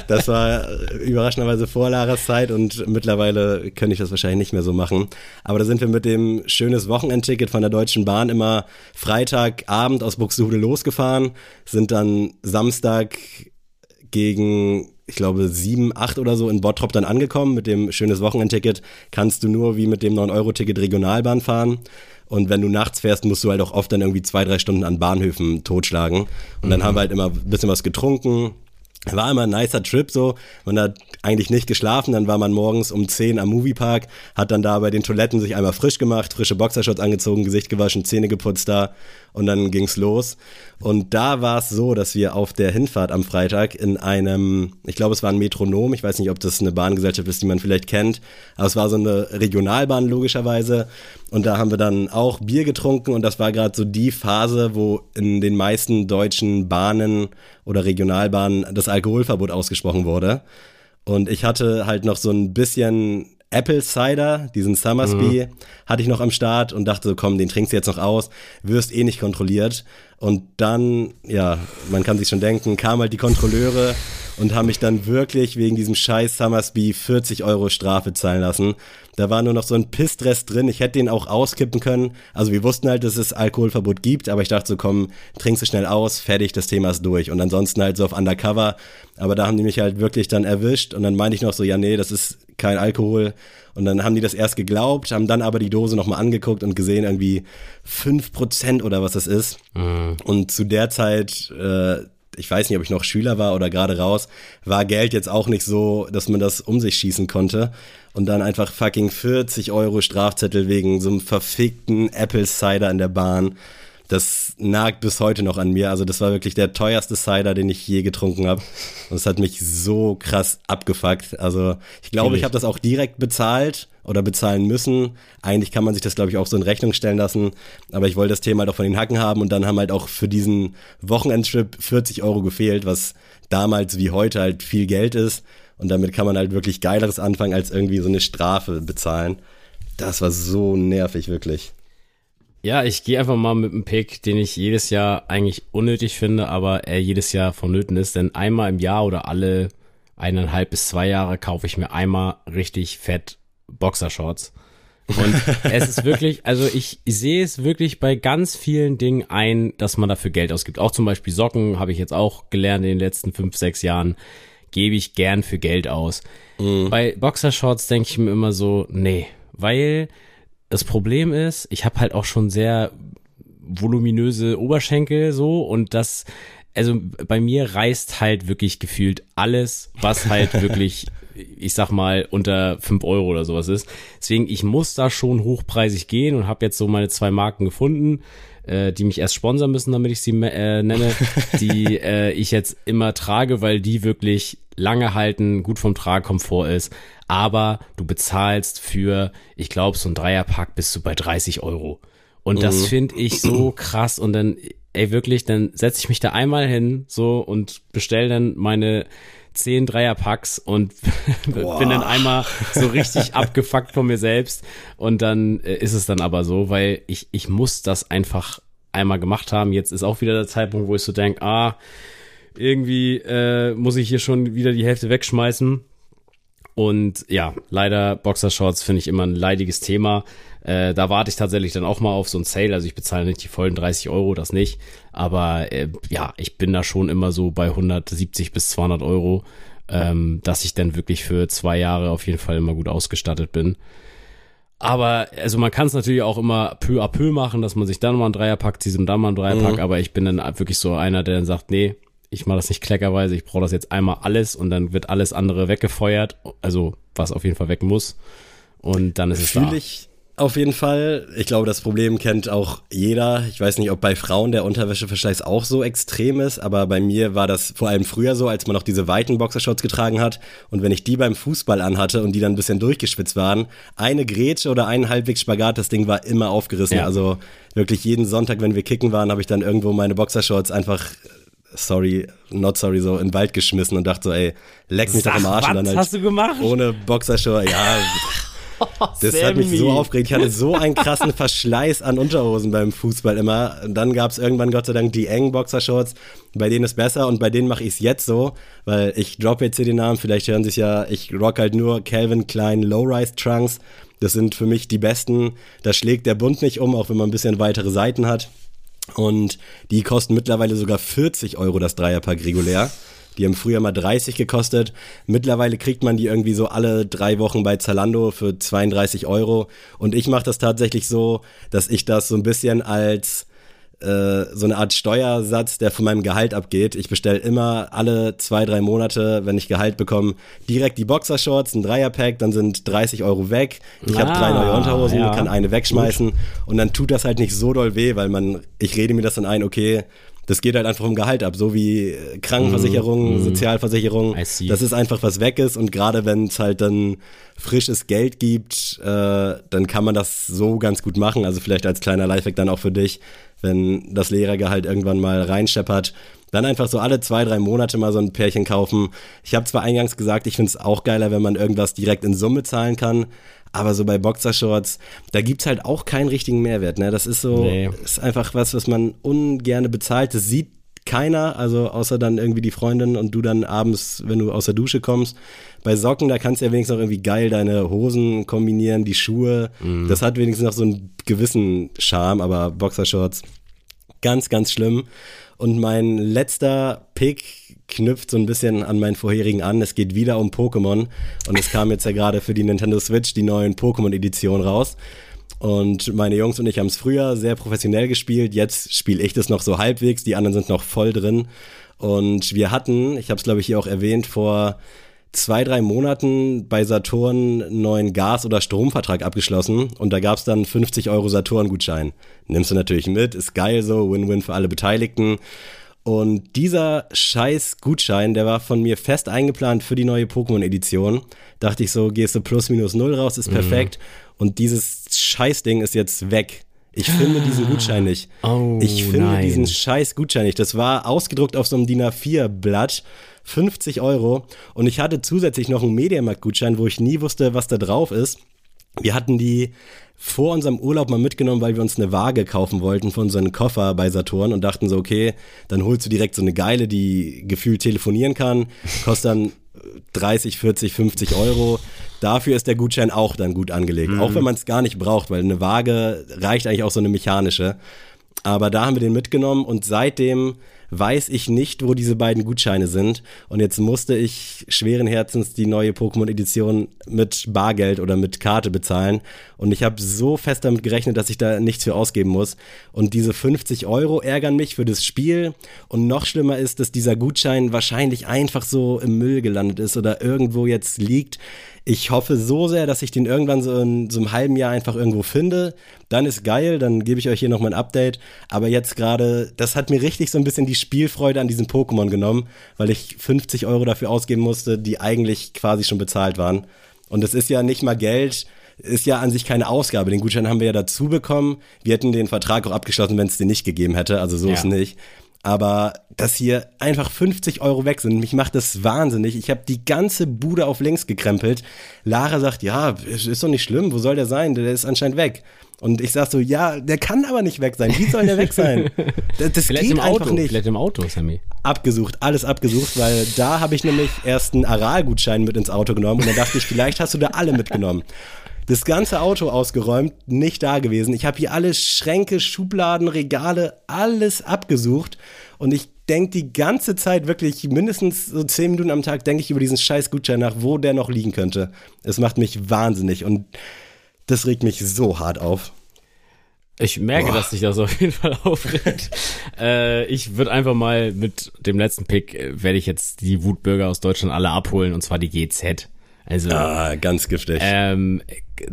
Das war äh, überraschenderweise vor Laras Zeit und mittlerweile könnte ich das wahrscheinlich nicht mehr so machen. Aber da sind wir mit dem schönes Wochenendticket von der Deutschen Bahn immer Freitagabend aus Buxtehude losgefahren, sind dann Samstag gegen, ich glaube, sieben, acht oder so in Bottrop dann angekommen. Mit dem schönes Wochenendticket kannst du nur wie mit dem 9-Euro-Ticket Regionalbahn fahren. Und wenn du nachts fährst, musst du halt auch oft dann irgendwie zwei, drei Stunden an Bahnhöfen totschlagen. Und dann haben wir halt immer ein bisschen was getrunken, war immer ein nicer Trip so. Man hat eigentlich nicht geschlafen, dann war man morgens um 10 am Moviepark, hat dann da bei den Toiletten sich einmal frisch gemacht, frische Boxershorts angezogen, Gesicht gewaschen, Zähne geputzt da und dann ging's los. Und da war es so, dass wir auf der Hinfahrt am Freitag in einem, ich glaube es war ein Metronom, ich weiß nicht, ob das eine Bahngesellschaft ist, die man vielleicht kennt, aber es war so eine Regionalbahn logischerweise. Und da haben wir dann auch Bier getrunken und das war gerade so die Phase, wo in den meisten deutschen Bahnen oder Regionalbahnen das Alkoholverbot ausgesprochen wurde. Und ich hatte halt noch so ein bisschen Apple Cider, diesen Summersby, hatte ich noch am Start und dachte, komm, den trinkst du jetzt noch aus, wirst eh nicht kontrolliert. Und dann, ja, man kann sich schon denken, kamen halt die Kontrolleure und haben mich dann wirklich wegen diesem scheiß Summersby 40 Euro Strafe zahlen lassen. Da war nur noch so ein Pistrest drin. Ich hätte den auch auskippen können. Also wir wussten halt, dass es Alkoholverbot gibt, aber ich dachte so, komm, trinkst du schnell aus, fertig, das Thema ist durch. Und ansonsten halt so auf Undercover. Aber da haben die mich halt wirklich dann erwischt und dann meinte ich noch so, ja, nee, das ist kein Alkohol. Und dann haben die das erst geglaubt, haben dann aber die Dose nochmal angeguckt und gesehen, irgendwie 5% oder was das ist. Und zu der Zeit, äh, ich weiß nicht, ob ich noch Schüler war oder gerade raus, war Geld jetzt auch nicht so, dass man das um sich schießen konnte. Und dann einfach fucking 40 Euro Strafzettel wegen so einem verfickten Apple Cider in der Bahn. Das nagt bis heute noch an mir. Also das war wirklich der teuerste Cider, den ich je getrunken habe. Und es hat mich so krass abgefuckt. Also ich glaube, ich habe das auch direkt bezahlt oder bezahlen müssen. Eigentlich kann man sich das, glaube ich, auch so in Rechnung stellen lassen. Aber ich wollte das Thema halt auch von den Hacken haben und dann haben halt auch für diesen Wochenendtrip 40 Euro gefehlt, was damals wie heute halt viel Geld ist. Und damit kann man halt wirklich Geileres anfangen, als irgendwie so eine Strafe bezahlen. Das war so nervig, wirklich. Ja, ich gehe einfach mal mit einem Pick, den ich jedes Jahr eigentlich unnötig finde, aber er jedes Jahr vonnöten ist. Denn einmal im Jahr oder alle eineinhalb bis zwei Jahre kaufe ich mir einmal richtig fett Boxershorts. Und (laughs) es ist wirklich, also ich sehe es wirklich bei ganz vielen Dingen ein, dass man dafür Geld ausgibt. Auch zum Beispiel Socken habe ich jetzt auch gelernt in den letzten fünf, sechs Jahren, gebe ich gern für Geld aus. Bei Boxershorts denke ich mir immer so, nee, weil das Problem ist, ich habe halt auch schon sehr voluminöse Oberschenkel so und das, also bei mir reißt halt wirklich gefühlt alles, was halt (laughs) wirklich, ich sag mal, unter fünf Euro oder sowas ist. Deswegen, ich muss da schon hochpreisig gehen und habe jetzt so meine zwei Marken gefunden, äh, die mich erst sponsern müssen, damit ich sie äh, nenne, (laughs) die äh, ich jetzt immer trage, weil die wirklich lange halten, gut vom Tragekomfort ist, aber du bezahlst für, ich glaube, so ein Dreierpack bist du bei 30 Euro. Und das finde ich so krass. Und dann, ey, wirklich, dann setze ich mich da einmal hin so und bestell dann meine zehn Dreierpacks und (laughs) bin dann einmal so richtig (laughs) abgefuckt von mir selbst. Und dann äh, ist es dann aber so, weil ich, ich muss das einfach einmal gemacht haben. Jetzt ist auch wieder der Zeitpunkt, wo ich so denke, ah, irgendwie äh, muss ich hier schon wieder die Hälfte wegschmeißen. Und ja, leider Boxershorts finde ich immer ein leidiges Thema. Äh, da warte ich tatsächlich dann auch mal auf so ein Sale. Also ich bezahle nicht die vollen 30 Euro, das nicht. Aber äh, ja, ich bin da schon immer so bei 170 bis 200 Euro, ähm, dass ich dann wirklich für zwei Jahre auf jeden Fall immer gut ausgestattet bin. Aber also man kann es natürlich auch immer peu à peu machen, dass man sich dann mal einen Dreierpack zieht und dann mal einen Dreierpack. Mhm. Aber ich bin dann wirklich so einer, der dann sagt, nee, ich mache das nicht kleckerweise, ich brauche das jetzt einmal alles und dann wird alles andere weggefeuert. Also was auf jeden Fall weg muss. Und dann ist es da. Fühle ich auf jeden Fall. Ich glaube, das Problem kennt auch jeder. Ich weiß nicht, ob bei Frauen der Unterwäscheverschleiß auch so extrem ist, aber bei mir war das vor allem früher so, als man noch diese weiten Boxershorts getragen hat. Und wenn ich die beim Fußball anhatte und die dann ein bisschen durchgeschwitzt waren, eine Grätsche oder einen halbwegs Spagat, das Ding war immer aufgerissen. Ja. Also wirklich jeden Sonntag, wenn wir kicken waren, habe ich dann irgendwo meine Boxershorts einfach sorry, not sorry, so in den Wald geschmissen und dachte so, ey, leck mich doch am Arsch. und dann was halt hast du gemacht? ohne Boxershort, ja. (laughs) Das hat mich so aufgeregt. Ich hatte so einen krassen Verschleiß an Unterhosen beim Fußball immer. Und dann gab es irgendwann Gott sei Dank die engen Boxershorts. Bei denen ist besser und bei denen mache ich es jetzt so, weil ich droppe jetzt hier den Namen. Vielleicht hören sich ja, ich rock halt nur Calvin Klein Low-Rise Trunks. Das sind für mich die besten. Da schlägt der Bund nicht um, auch wenn man ein bisschen weitere Seiten hat. Und die kosten mittlerweile sogar 40 Euro das Dreierpack regulär. Die haben früher mal 30 gekostet. Mittlerweile kriegt man die irgendwie so alle drei Wochen bei Zalando für 32 Euro. Und ich mache das tatsächlich so, dass ich das so ein bisschen als äh, so eine Art Steuersatz, der von meinem Gehalt abgeht. Ich bestelle immer alle zwei, drei Monate, wenn ich Gehalt bekomme, direkt die Boxershorts, ein Dreierpack, dann sind 30 Euro weg. Ich habe Ah, drei neue Unterhosen, ja. kann eine wegschmeißen und dann tut das halt nicht so doll weh, weil man, ich rede mir das dann ein, okay, das geht halt einfach vom Gehalt ab, so wie äh, Krankenversicherung, Sozialversicherung. I see. Das ist einfach was weg ist und gerade wenn es halt dann frisches Geld gibt, äh, dann kann man das so ganz gut machen. Also vielleicht als kleiner Lifehack dann auch für dich, wenn das Lehrergehalt irgendwann mal reinscheppert, dann einfach so alle zwei, drei Monate mal so ein Pärchen kaufen. Ich habe zwar eingangs gesagt, ich finde es auch geiler, wenn man irgendwas direkt in Summe zahlen kann, aber so bei Boxershorts, da gibt's halt auch keinen richtigen Mehrwert. Ne? Das ist so, Nee. ist einfach was, was man ungerne bezahlt. Das sieht keiner, also außer dann irgendwie die Freundin und du dann abends, wenn du aus der Dusche kommst. Bei Socken, da kannst du ja wenigstens noch irgendwie geil deine Hosen kombinieren, die Schuhe. Das hat wenigstens noch so einen gewissen Charme, aber Boxershorts, ganz, ganz schlimm. Und mein letzter Pick knüpft so ein bisschen an meinen vorherigen an. Es geht wieder um Pokémon. Und es kam jetzt ja gerade für die Nintendo Switch die neuen Pokémon-Editionen raus. Und meine Jungs und ich haben es früher sehr professionell gespielt. Jetzt spiele ich das noch so halbwegs. Die anderen sind noch voll drin. Und wir hatten, ich habe es glaube ich hier auch erwähnt, vor zwei, drei Monaten bei Saturn einen neuen Gas- oder Stromvertrag abgeschlossen und da gab es dann 50 Euro Saturn-Gutschein. Nimmst du natürlich mit, ist geil so, Win-Win für alle Beteiligten. Und dieser scheiß Gutschein, der war von mir fest eingeplant für die neue Pokémon-Edition. Dachte ich so, gehst du plus minus null raus, ist perfekt. Und dieses Scheißding ist jetzt weg. Ich finde diesen Gutschein nicht. Oh, ich finde nein. diesen scheiß Gutschein nicht. Das war ausgedruckt auf so einem DIN A4-Blatt. 50 Euro. Und ich hatte zusätzlich noch einen Mediamarkt-Gutschein, wo ich nie wusste, was da drauf ist. Wir hatten die vor unserem Urlaub mal mitgenommen, weil wir uns eine Waage kaufen wollten von so einem Koffer bei Saturn und dachten so, okay, dann holst du direkt so eine geile, die gefühlt telefonieren kann, kostet dann 30, 40, 50 Euro. Dafür ist der Gutschein auch dann gut angelegt. Auch wenn man es gar nicht braucht, weil eine Waage reicht eigentlich auch so eine mechanische. Aber da haben wir den mitgenommen und seitdem weiß ich nicht, wo diese beiden Gutscheine sind. Und jetzt musste ich schweren Herzens die neue Pokémon-Edition mit Bargeld oder mit Karte bezahlen. Und ich habe so fest damit gerechnet, dass ich da nichts für ausgeben muss. Und diese 50 Euro ärgern mich für das Spiel. Und noch schlimmer ist, dass dieser Gutschein wahrscheinlich einfach so im Müll gelandet ist oder irgendwo jetzt liegt. Ich hoffe so sehr, dass ich den irgendwann so in so einem halben Jahr einfach irgendwo finde. Dann ist geil, dann gebe ich euch hier nochmal ein Update. Aber jetzt gerade, das hat mir richtig so ein bisschen die Spielfreude an diesem Pokémon genommen, weil ich 50 Euro dafür ausgeben musste, die eigentlich quasi schon bezahlt waren. Und es ist ja nicht mal Geld, ist ja an sich keine Ausgabe. Den Gutschein haben wir ja dazu bekommen. Wir hätten den Vertrag auch abgeschlossen, wenn es den nicht gegeben hätte. Also so Ja. ist nicht. Aber dass hier einfach 50 Euro weg sind, mich macht das wahnsinnig. Ich habe die ganze Bude auf links gekrempelt. Lara sagt, ja, ist doch nicht schlimm, wo soll der sein? Der ist anscheinend weg. Und ich sag so, ja, der kann aber nicht weg sein. Wie soll der weg sein? (laughs) Das, das geht im einfach Auto, nicht. vielleicht im Auto, Sammy. Abgesucht, alles abgesucht, weil da habe ich nämlich erst einen Aral-Gutschein mit ins Auto genommen und dann dachte ich, vielleicht hast du da alle mitgenommen. Das ganze Auto ausgeräumt, nicht da gewesen. Ich habe hier alle Schränke, Schubladen, Regale, alles abgesucht und ich denke die ganze Zeit wirklich mindestens so zehn Minuten am Tag denke ich über diesen scheiß Gutschein nach, wo der noch liegen könnte. Es macht mich wahnsinnig und das regt mich so hart auf. Ich merke, Boah. dass dich das auf jeden Fall aufregt. (laughs) äh, ich würde einfach mal mit dem letzten Pick, äh, werde ich jetzt die Wutbürger aus Deutschland alle abholen, und zwar die GZ. Also, Ah, ganz giftig. ähm,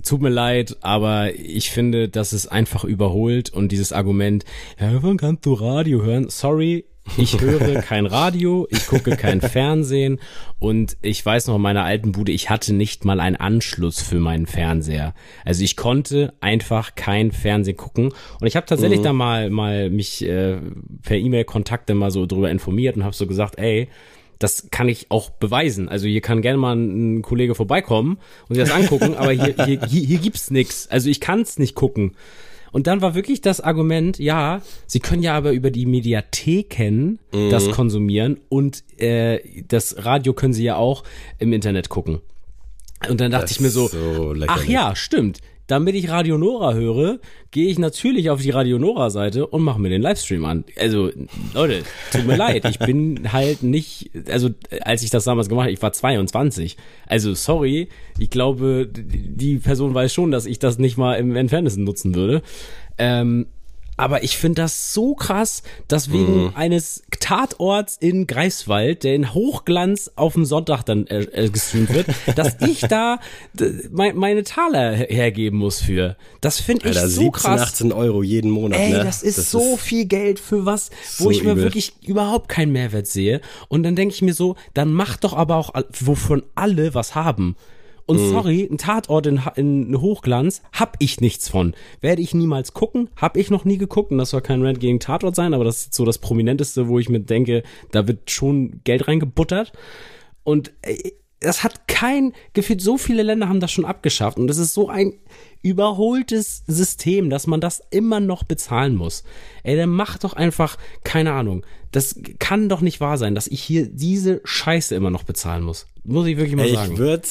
tut mir leid, aber ich finde, das ist einfach überholt und dieses Argument, ja, wann kannst du Radio hören? Sorry, ich (laughs) höre kein Radio, ich gucke kein Fernsehen und ich weiß noch in meiner alten Bude, ich hatte nicht mal einen Anschluss für meinen Fernseher. Also ich konnte einfach kein Fernsehen gucken und ich habe tatsächlich da mal mal mich äh, per E-Mail Kontakte mal so drüber informiert und habe so gesagt, ey, das kann ich auch beweisen. Also hier kann gerne mal ein, Kollege vorbeikommen und sich das angucken, aber hier, hier, hier, hier gibt's nix. Also ich kann's nicht gucken. Und dann war wirklich das Argument, ja, sie können ja aber über die Mediatheken das konsumieren und äh, das Radio können sie ja auch im Internet gucken. Und dann dachte Das ich mir so, so ach ja, stimmt. Damit ich Radio Nora höre, gehe ich natürlich auf die Radio Nora Seite und mache mir den Livestream an. Also, Leute, tut mir leid, ich bin halt nicht, also als ich das damals gemacht habe, ich war 22. Also, sorry, ich glaube, die Person weiß schon, dass ich das nicht mal im Entferntesten nutzen würde. Ähm, aber ich finde das so krass, dass wegen eines Tatorts in Greifswald, der in Hochglanz auf dem Sonntag dann äh, äh, gestreamt wird, (laughs) dass ich da mein, meine Taler her- hergeben muss für. Das finde ich Alter, so 17, krass. 18 Euro jeden Monat. Ey, ne? das ist so viel Geld für was, wo so ich mir übel. wirklich überhaupt keinen Mehrwert sehe. Und dann denke ich mir so, dann macht doch aber auch, wovon alle was haben. Und Mhm. sorry, ein Tatort in, in Hochglanz hab ich nichts von. Werde ich niemals gucken, hab ich noch nie geguckt. Und das soll kein Rant gegen Tatort sein, aber das ist so das Prominenteste, wo ich mir denke, da wird schon Geld reingebuttert. Und äh, das hat kein, gefühlt so viele Länder haben das schon abgeschafft und das ist so ein überholtes System, dass man das immer noch bezahlen muss. Ey, dann mach doch einfach, keine Ahnung, das kann doch nicht wahr sein, dass ich hier diese Scheiße immer noch bezahlen muss. Muss ich wirklich mal Ey, sagen. ich würde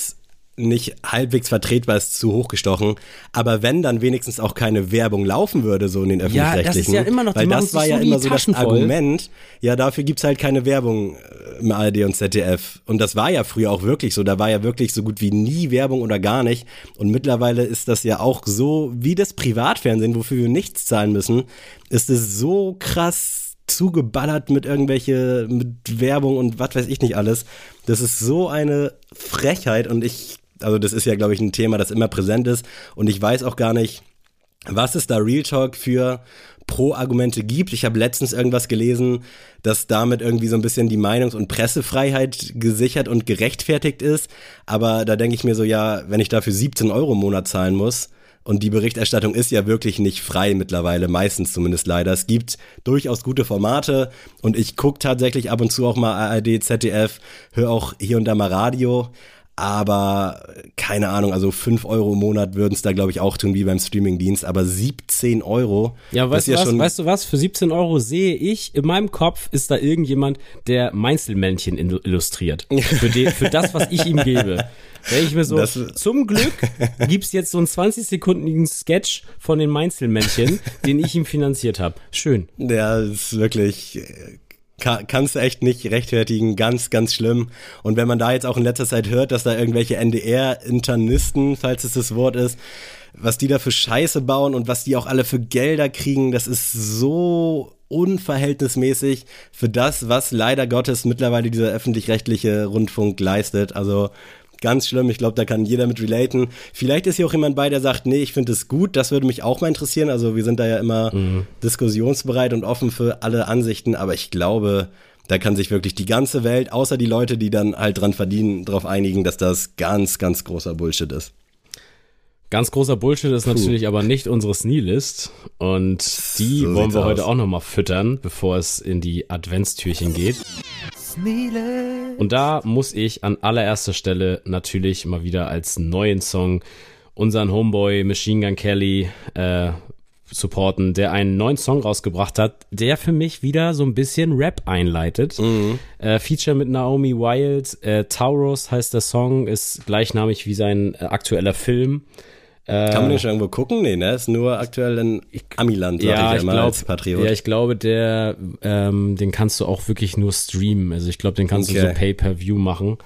nicht halbwegs vertretbar ist zu hochgestochen, aber wenn dann wenigstens auch keine Werbung laufen würde, so in den Ja, das ist öffentlich-rechtlichen. ja immer noch- weil das war ja immer so das. Argument, ja, dafür gibt's halt keine Werbung äh, im ARD und ZDF. Und das war ja früher auch wirklich so, da war ja wirklich so gut wie nie Werbung oder gar nicht. Und mittlerweile ist das ja auch so, wie das Privatfernsehen, wofür wir nichts zahlen müssen, ist es so krass zugeballert mit irgendwelche, mit Werbung und was weiß ich nicht alles. Das ist so eine Frechheit und ich, also das ist ja, glaube ich, ein Thema, das immer präsent ist und ich weiß auch gar nicht, was es da Real Talk für Pro-Argumente gibt. Ich habe letztens irgendwas gelesen, dass damit irgendwie so ein bisschen die Meinungs- und Pressefreiheit gesichert und gerechtfertigt ist. Aber da denke ich mir so, ja, wenn ich dafür 17 Euro im Monat zahlen muss, und die Berichterstattung ist ja wirklich nicht frei mittlerweile, meistens zumindest leider. Es gibt durchaus gute Formate und ich gucke tatsächlich ab und zu auch mal ARD, ZDF, höre auch hier und da mal Radio. Aber keine Ahnung, also 5 Euro im Monat würden es da, glaube ich, auch tun wie beim Streamingdienst. Aber 17 Euro, Ja, weißt du, ja was, weißt du was? Für 17 Euro sehe ich, in meinem Kopf ist da irgendjemand, der Meinzelmännchen il- illustriert. Für, die, für das, was ich ihm gebe. (laughs) Denk ich mir so, Das- zum Glück gibt's jetzt so einen 20-sekündigen Sketch von den Meinzelmännchen, den ich ihm finanziert habe. Schön. Ja, das ist wirklich, ka- kannst du echt nicht rechtfertigen, ganz, ganz schlimm. Und wenn man da jetzt auch in letzter Zeit hört, dass da irgendwelche NDR-Internisten, falls es das Wort ist, was die da für Scheiße bauen und was die auch alle für Gelder kriegen, das ist so unverhältnismäßig für das, was leider Gottes mittlerweile dieser öffentlich-rechtliche Rundfunk leistet. Also Ganz schlimm, ich glaube, da kann jeder mit relaten. Vielleicht ist hier auch jemand bei, der sagt, nee, ich finde es gut, das würde mich auch mal interessieren. Also wir sind da ja immer diskussionsbereit und offen für alle Ansichten, aber ich glaube, da kann sich wirklich die ganze Welt, außer die Leute, die dann halt dran verdienen, darauf einigen, dass das ganz, ganz großer Bullshit ist. Ganz großer Bullshit ist natürlich aber nicht unsere Sneelist. Und die So wollen wir heute aus. auch nochmal füttern, bevor es in die Adventstürchen geht. Und da muss ich an allererster Stelle natürlich mal wieder als neuen Song unseren Homeboy Machine Gun Kelly äh, supporten, der einen neuen Song rausgebracht hat, der für mich wieder so ein bisschen Rap einleitet. Äh, Feature mit Naomi Wild, äh, Taurus heißt der Song, ist gleichnamig wie sein äh, aktueller Film. Kann man den schon irgendwo gucken? Nee, ne? Ist nur aktuell in Amiland, sag Ja, ich immer glaube, als Patriot. ja, ich glaube, der, ähm, den kannst du auch wirklich nur streamen. Also ich glaube, den kannst du Okay. so Pay-per-View machen.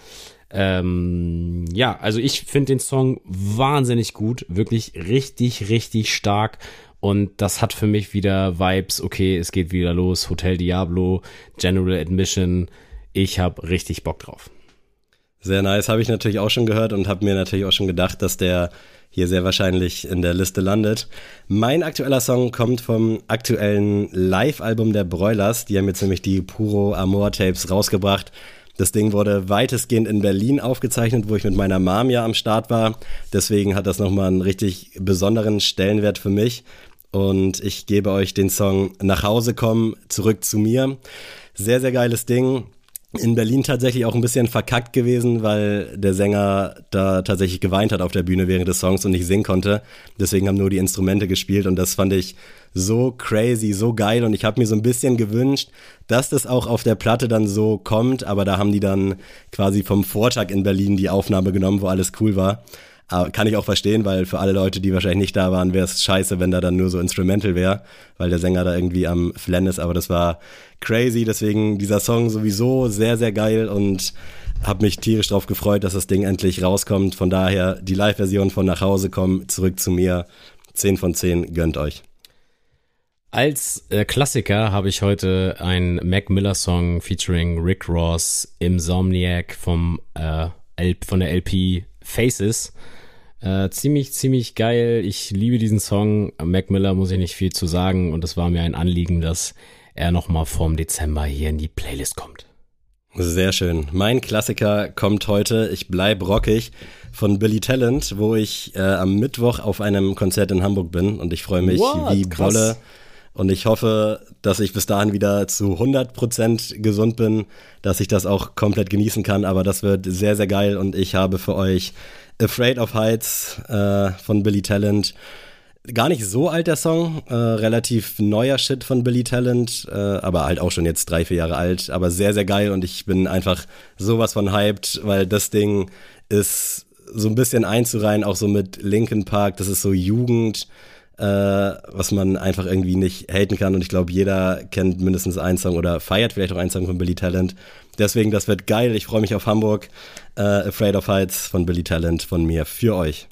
Ähm, ja, also ich finde den Song wahnsinnig gut, wirklich richtig, richtig stark. Und das hat für mich wieder Vibes. Okay, es geht wieder los. Hotel Diablo, General Admission. Ich habe richtig Bock drauf. Sehr nice, habe ich natürlich auch schon gehört und habe mir natürlich auch schon gedacht, dass der hier sehr wahrscheinlich in der Liste landet. Mein aktueller Song kommt vom aktuellen Live-Album der Broilers. Die haben jetzt nämlich die Puro Amor Tapes rausgebracht. Das Ding wurde weitestgehend in Berlin aufgezeichnet, wo ich mit meiner Mom ja am Start war. Deswegen hat das nochmal einen richtig besonderen Stellenwert für mich. Und ich gebe euch den Song Nach Hause kommen, zurück zu mir. Sehr, sehr geiles Ding in Berlin tatsächlich auch ein bisschen verkackt gewesen, weil der Sänger da tatsächlich geweint hat auf der Bühne während des Songs und nicht singen konnte. Deswegen haben nur die Instrumente gespielt und das fand ich so crazy, so geil und ich habe mir so ein bisschen gewünscht, dass das auch auf der Platte dann so kommt, aber da haben die dann quasi vom Vortag in Berlin die Aufnahme genommen, wo alles cool war. Aber kann ich auch verstehen, weil für alle Leute, die wahrscheinlich nicht da waren, wäre es scheiße, wenn da dann nur so Instrumental wäre, weil der Sänger da irgendwie am Flennen ist. Aber das war crazy, deswegen dieser Song sowieso sehr, sehr geil und habe mich tierisch drauf gefreut, dass das Ding endlich rauskommt. Von daher die Live-Version von Nach Hause kommen, zurück zu mir. 10 von 10, gönnt euch. Als äh, Klassiker habe ich heute einen Mac Miller Song featuring Rick Ross, Insomniac vom, äh, von der LP Faces. Äh, ziemlich, ziemlich geil. Ich liebe diesen Song. Mac Miller muss ich nicht viel zu sagen und es war mir ein Anliegen, dass er nochmal vorm Dezember hier in die Playlist kommt. Sehr schön. Mein Klassiker kommt heute, ich bleib rockig, von Billy Talent, wo ich äh, am Mittwoch auf einem Konzert in Hamburg bin und ich freue mich What? wie Krass. Bolle. Und ich hoffe, dass ich bis dahin wieder zu 100% gesund bin, dass ich das auch komplett genießen kann. Aber das wird sehr, sehr geil und ich habe für euch Afraid of Heights äh, von Billy Talent. Gar nicht so alt der Song, äh, relativ neuer Shit von Billy Talent, äh, aber halt auch schon jetzt drei, vier Jahre alt, aber sehr, sehr geil und ich bin einfach sowas von hyped, weil das Ding ist so ein bisschen einzureihen, auch so mit Linkin Park, das ist so Jugend, äh, was man einfach irgendwie nicht haten kann und ich glaube, jeder kennt mindestens einen Song oder feiert vielleicht auch einen Song von Billy Talent. Deswegen, das wird geil, ich freue mich auf Hamburg. Äh, Afraid of Heights von Billy Talent von mir für euch.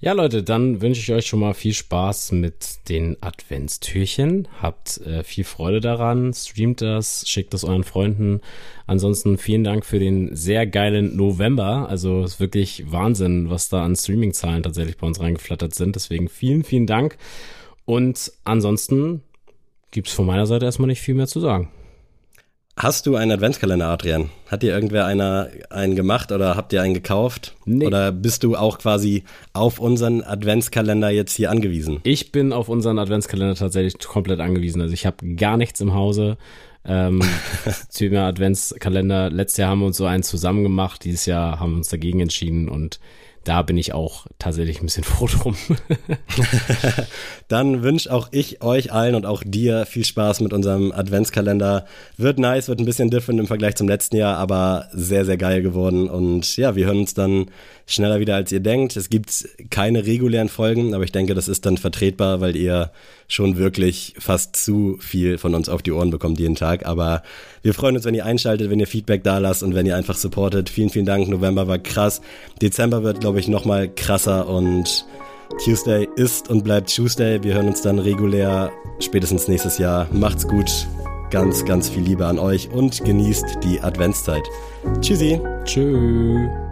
Ja, Leute, dann wünsche ich euch schon mal viel Spaß mit den Adventstürchen. Habt äh, viel Freude daran, streamt das, schickt es euren Freunden. Ansonsten vielen Dank für den sehr geilen November. Also es ist wirklich Wahnsinn, was da an Streaming-Zahlen tatsächlich bei uns reingeflattert sind. Deswegen vielen, vielen Dank. Und ansonsten gibt's von meiner Seite erstmal nicht viel mehr zu sagen. Hast du einen Adventskalender, Adrian? Hat dir irgendwer einer einen gemacht oder habt ihr einen gekauft? Nee. Oder bist du auch quasi auf unseren Adventskalender jetzt hier angewiesen? Ich bin auf unseren Adventskalender tatsächlich komplett angewiesen. Also ich habe gar nichts im Hause. Ähm, (laughs) Thema Adventskalender. Letztes Jahr haben wir uns so einen zusammen gemacht. Dieses Jahr haben wir uns dagegen entschieden und da bin ich auch tatsächlich ein bisschen (laughs) froh drum. (laughs) Dann wünsche auch ich euch allen und auch dir viel Spaß mit unserem Adventskalender. Wird nice, wird ein bisschen different im Vergleich zum letzten Jahr, aber sehr, sehr geil geworden. Und ja, wir hören uns dann schneller wieder, als ihr denkt. Es gibt keine regulären Folgen, aber ich denke, das ist dann vertretbar, weil ihr schon wirklich fast zu viel von uns auf die Ohren bekommt jeden Tag. Aber wir freuen uns, wenn ihr einschaltet, wenn ihr Feedback da lasst und wenn ihr einfach supportet. Vielen, vielen Dank. November war krass. Dezember wird, glaube ich, nochmal krasser und Tuesday ist und bleibt Tuesday. Wir hören uns dann regulär spätestens nächstes Jahr. Macht's gut. Ganz, ganz viel Liebe an euch und genießt die Adventszeit. Tschüssi. Tschüss.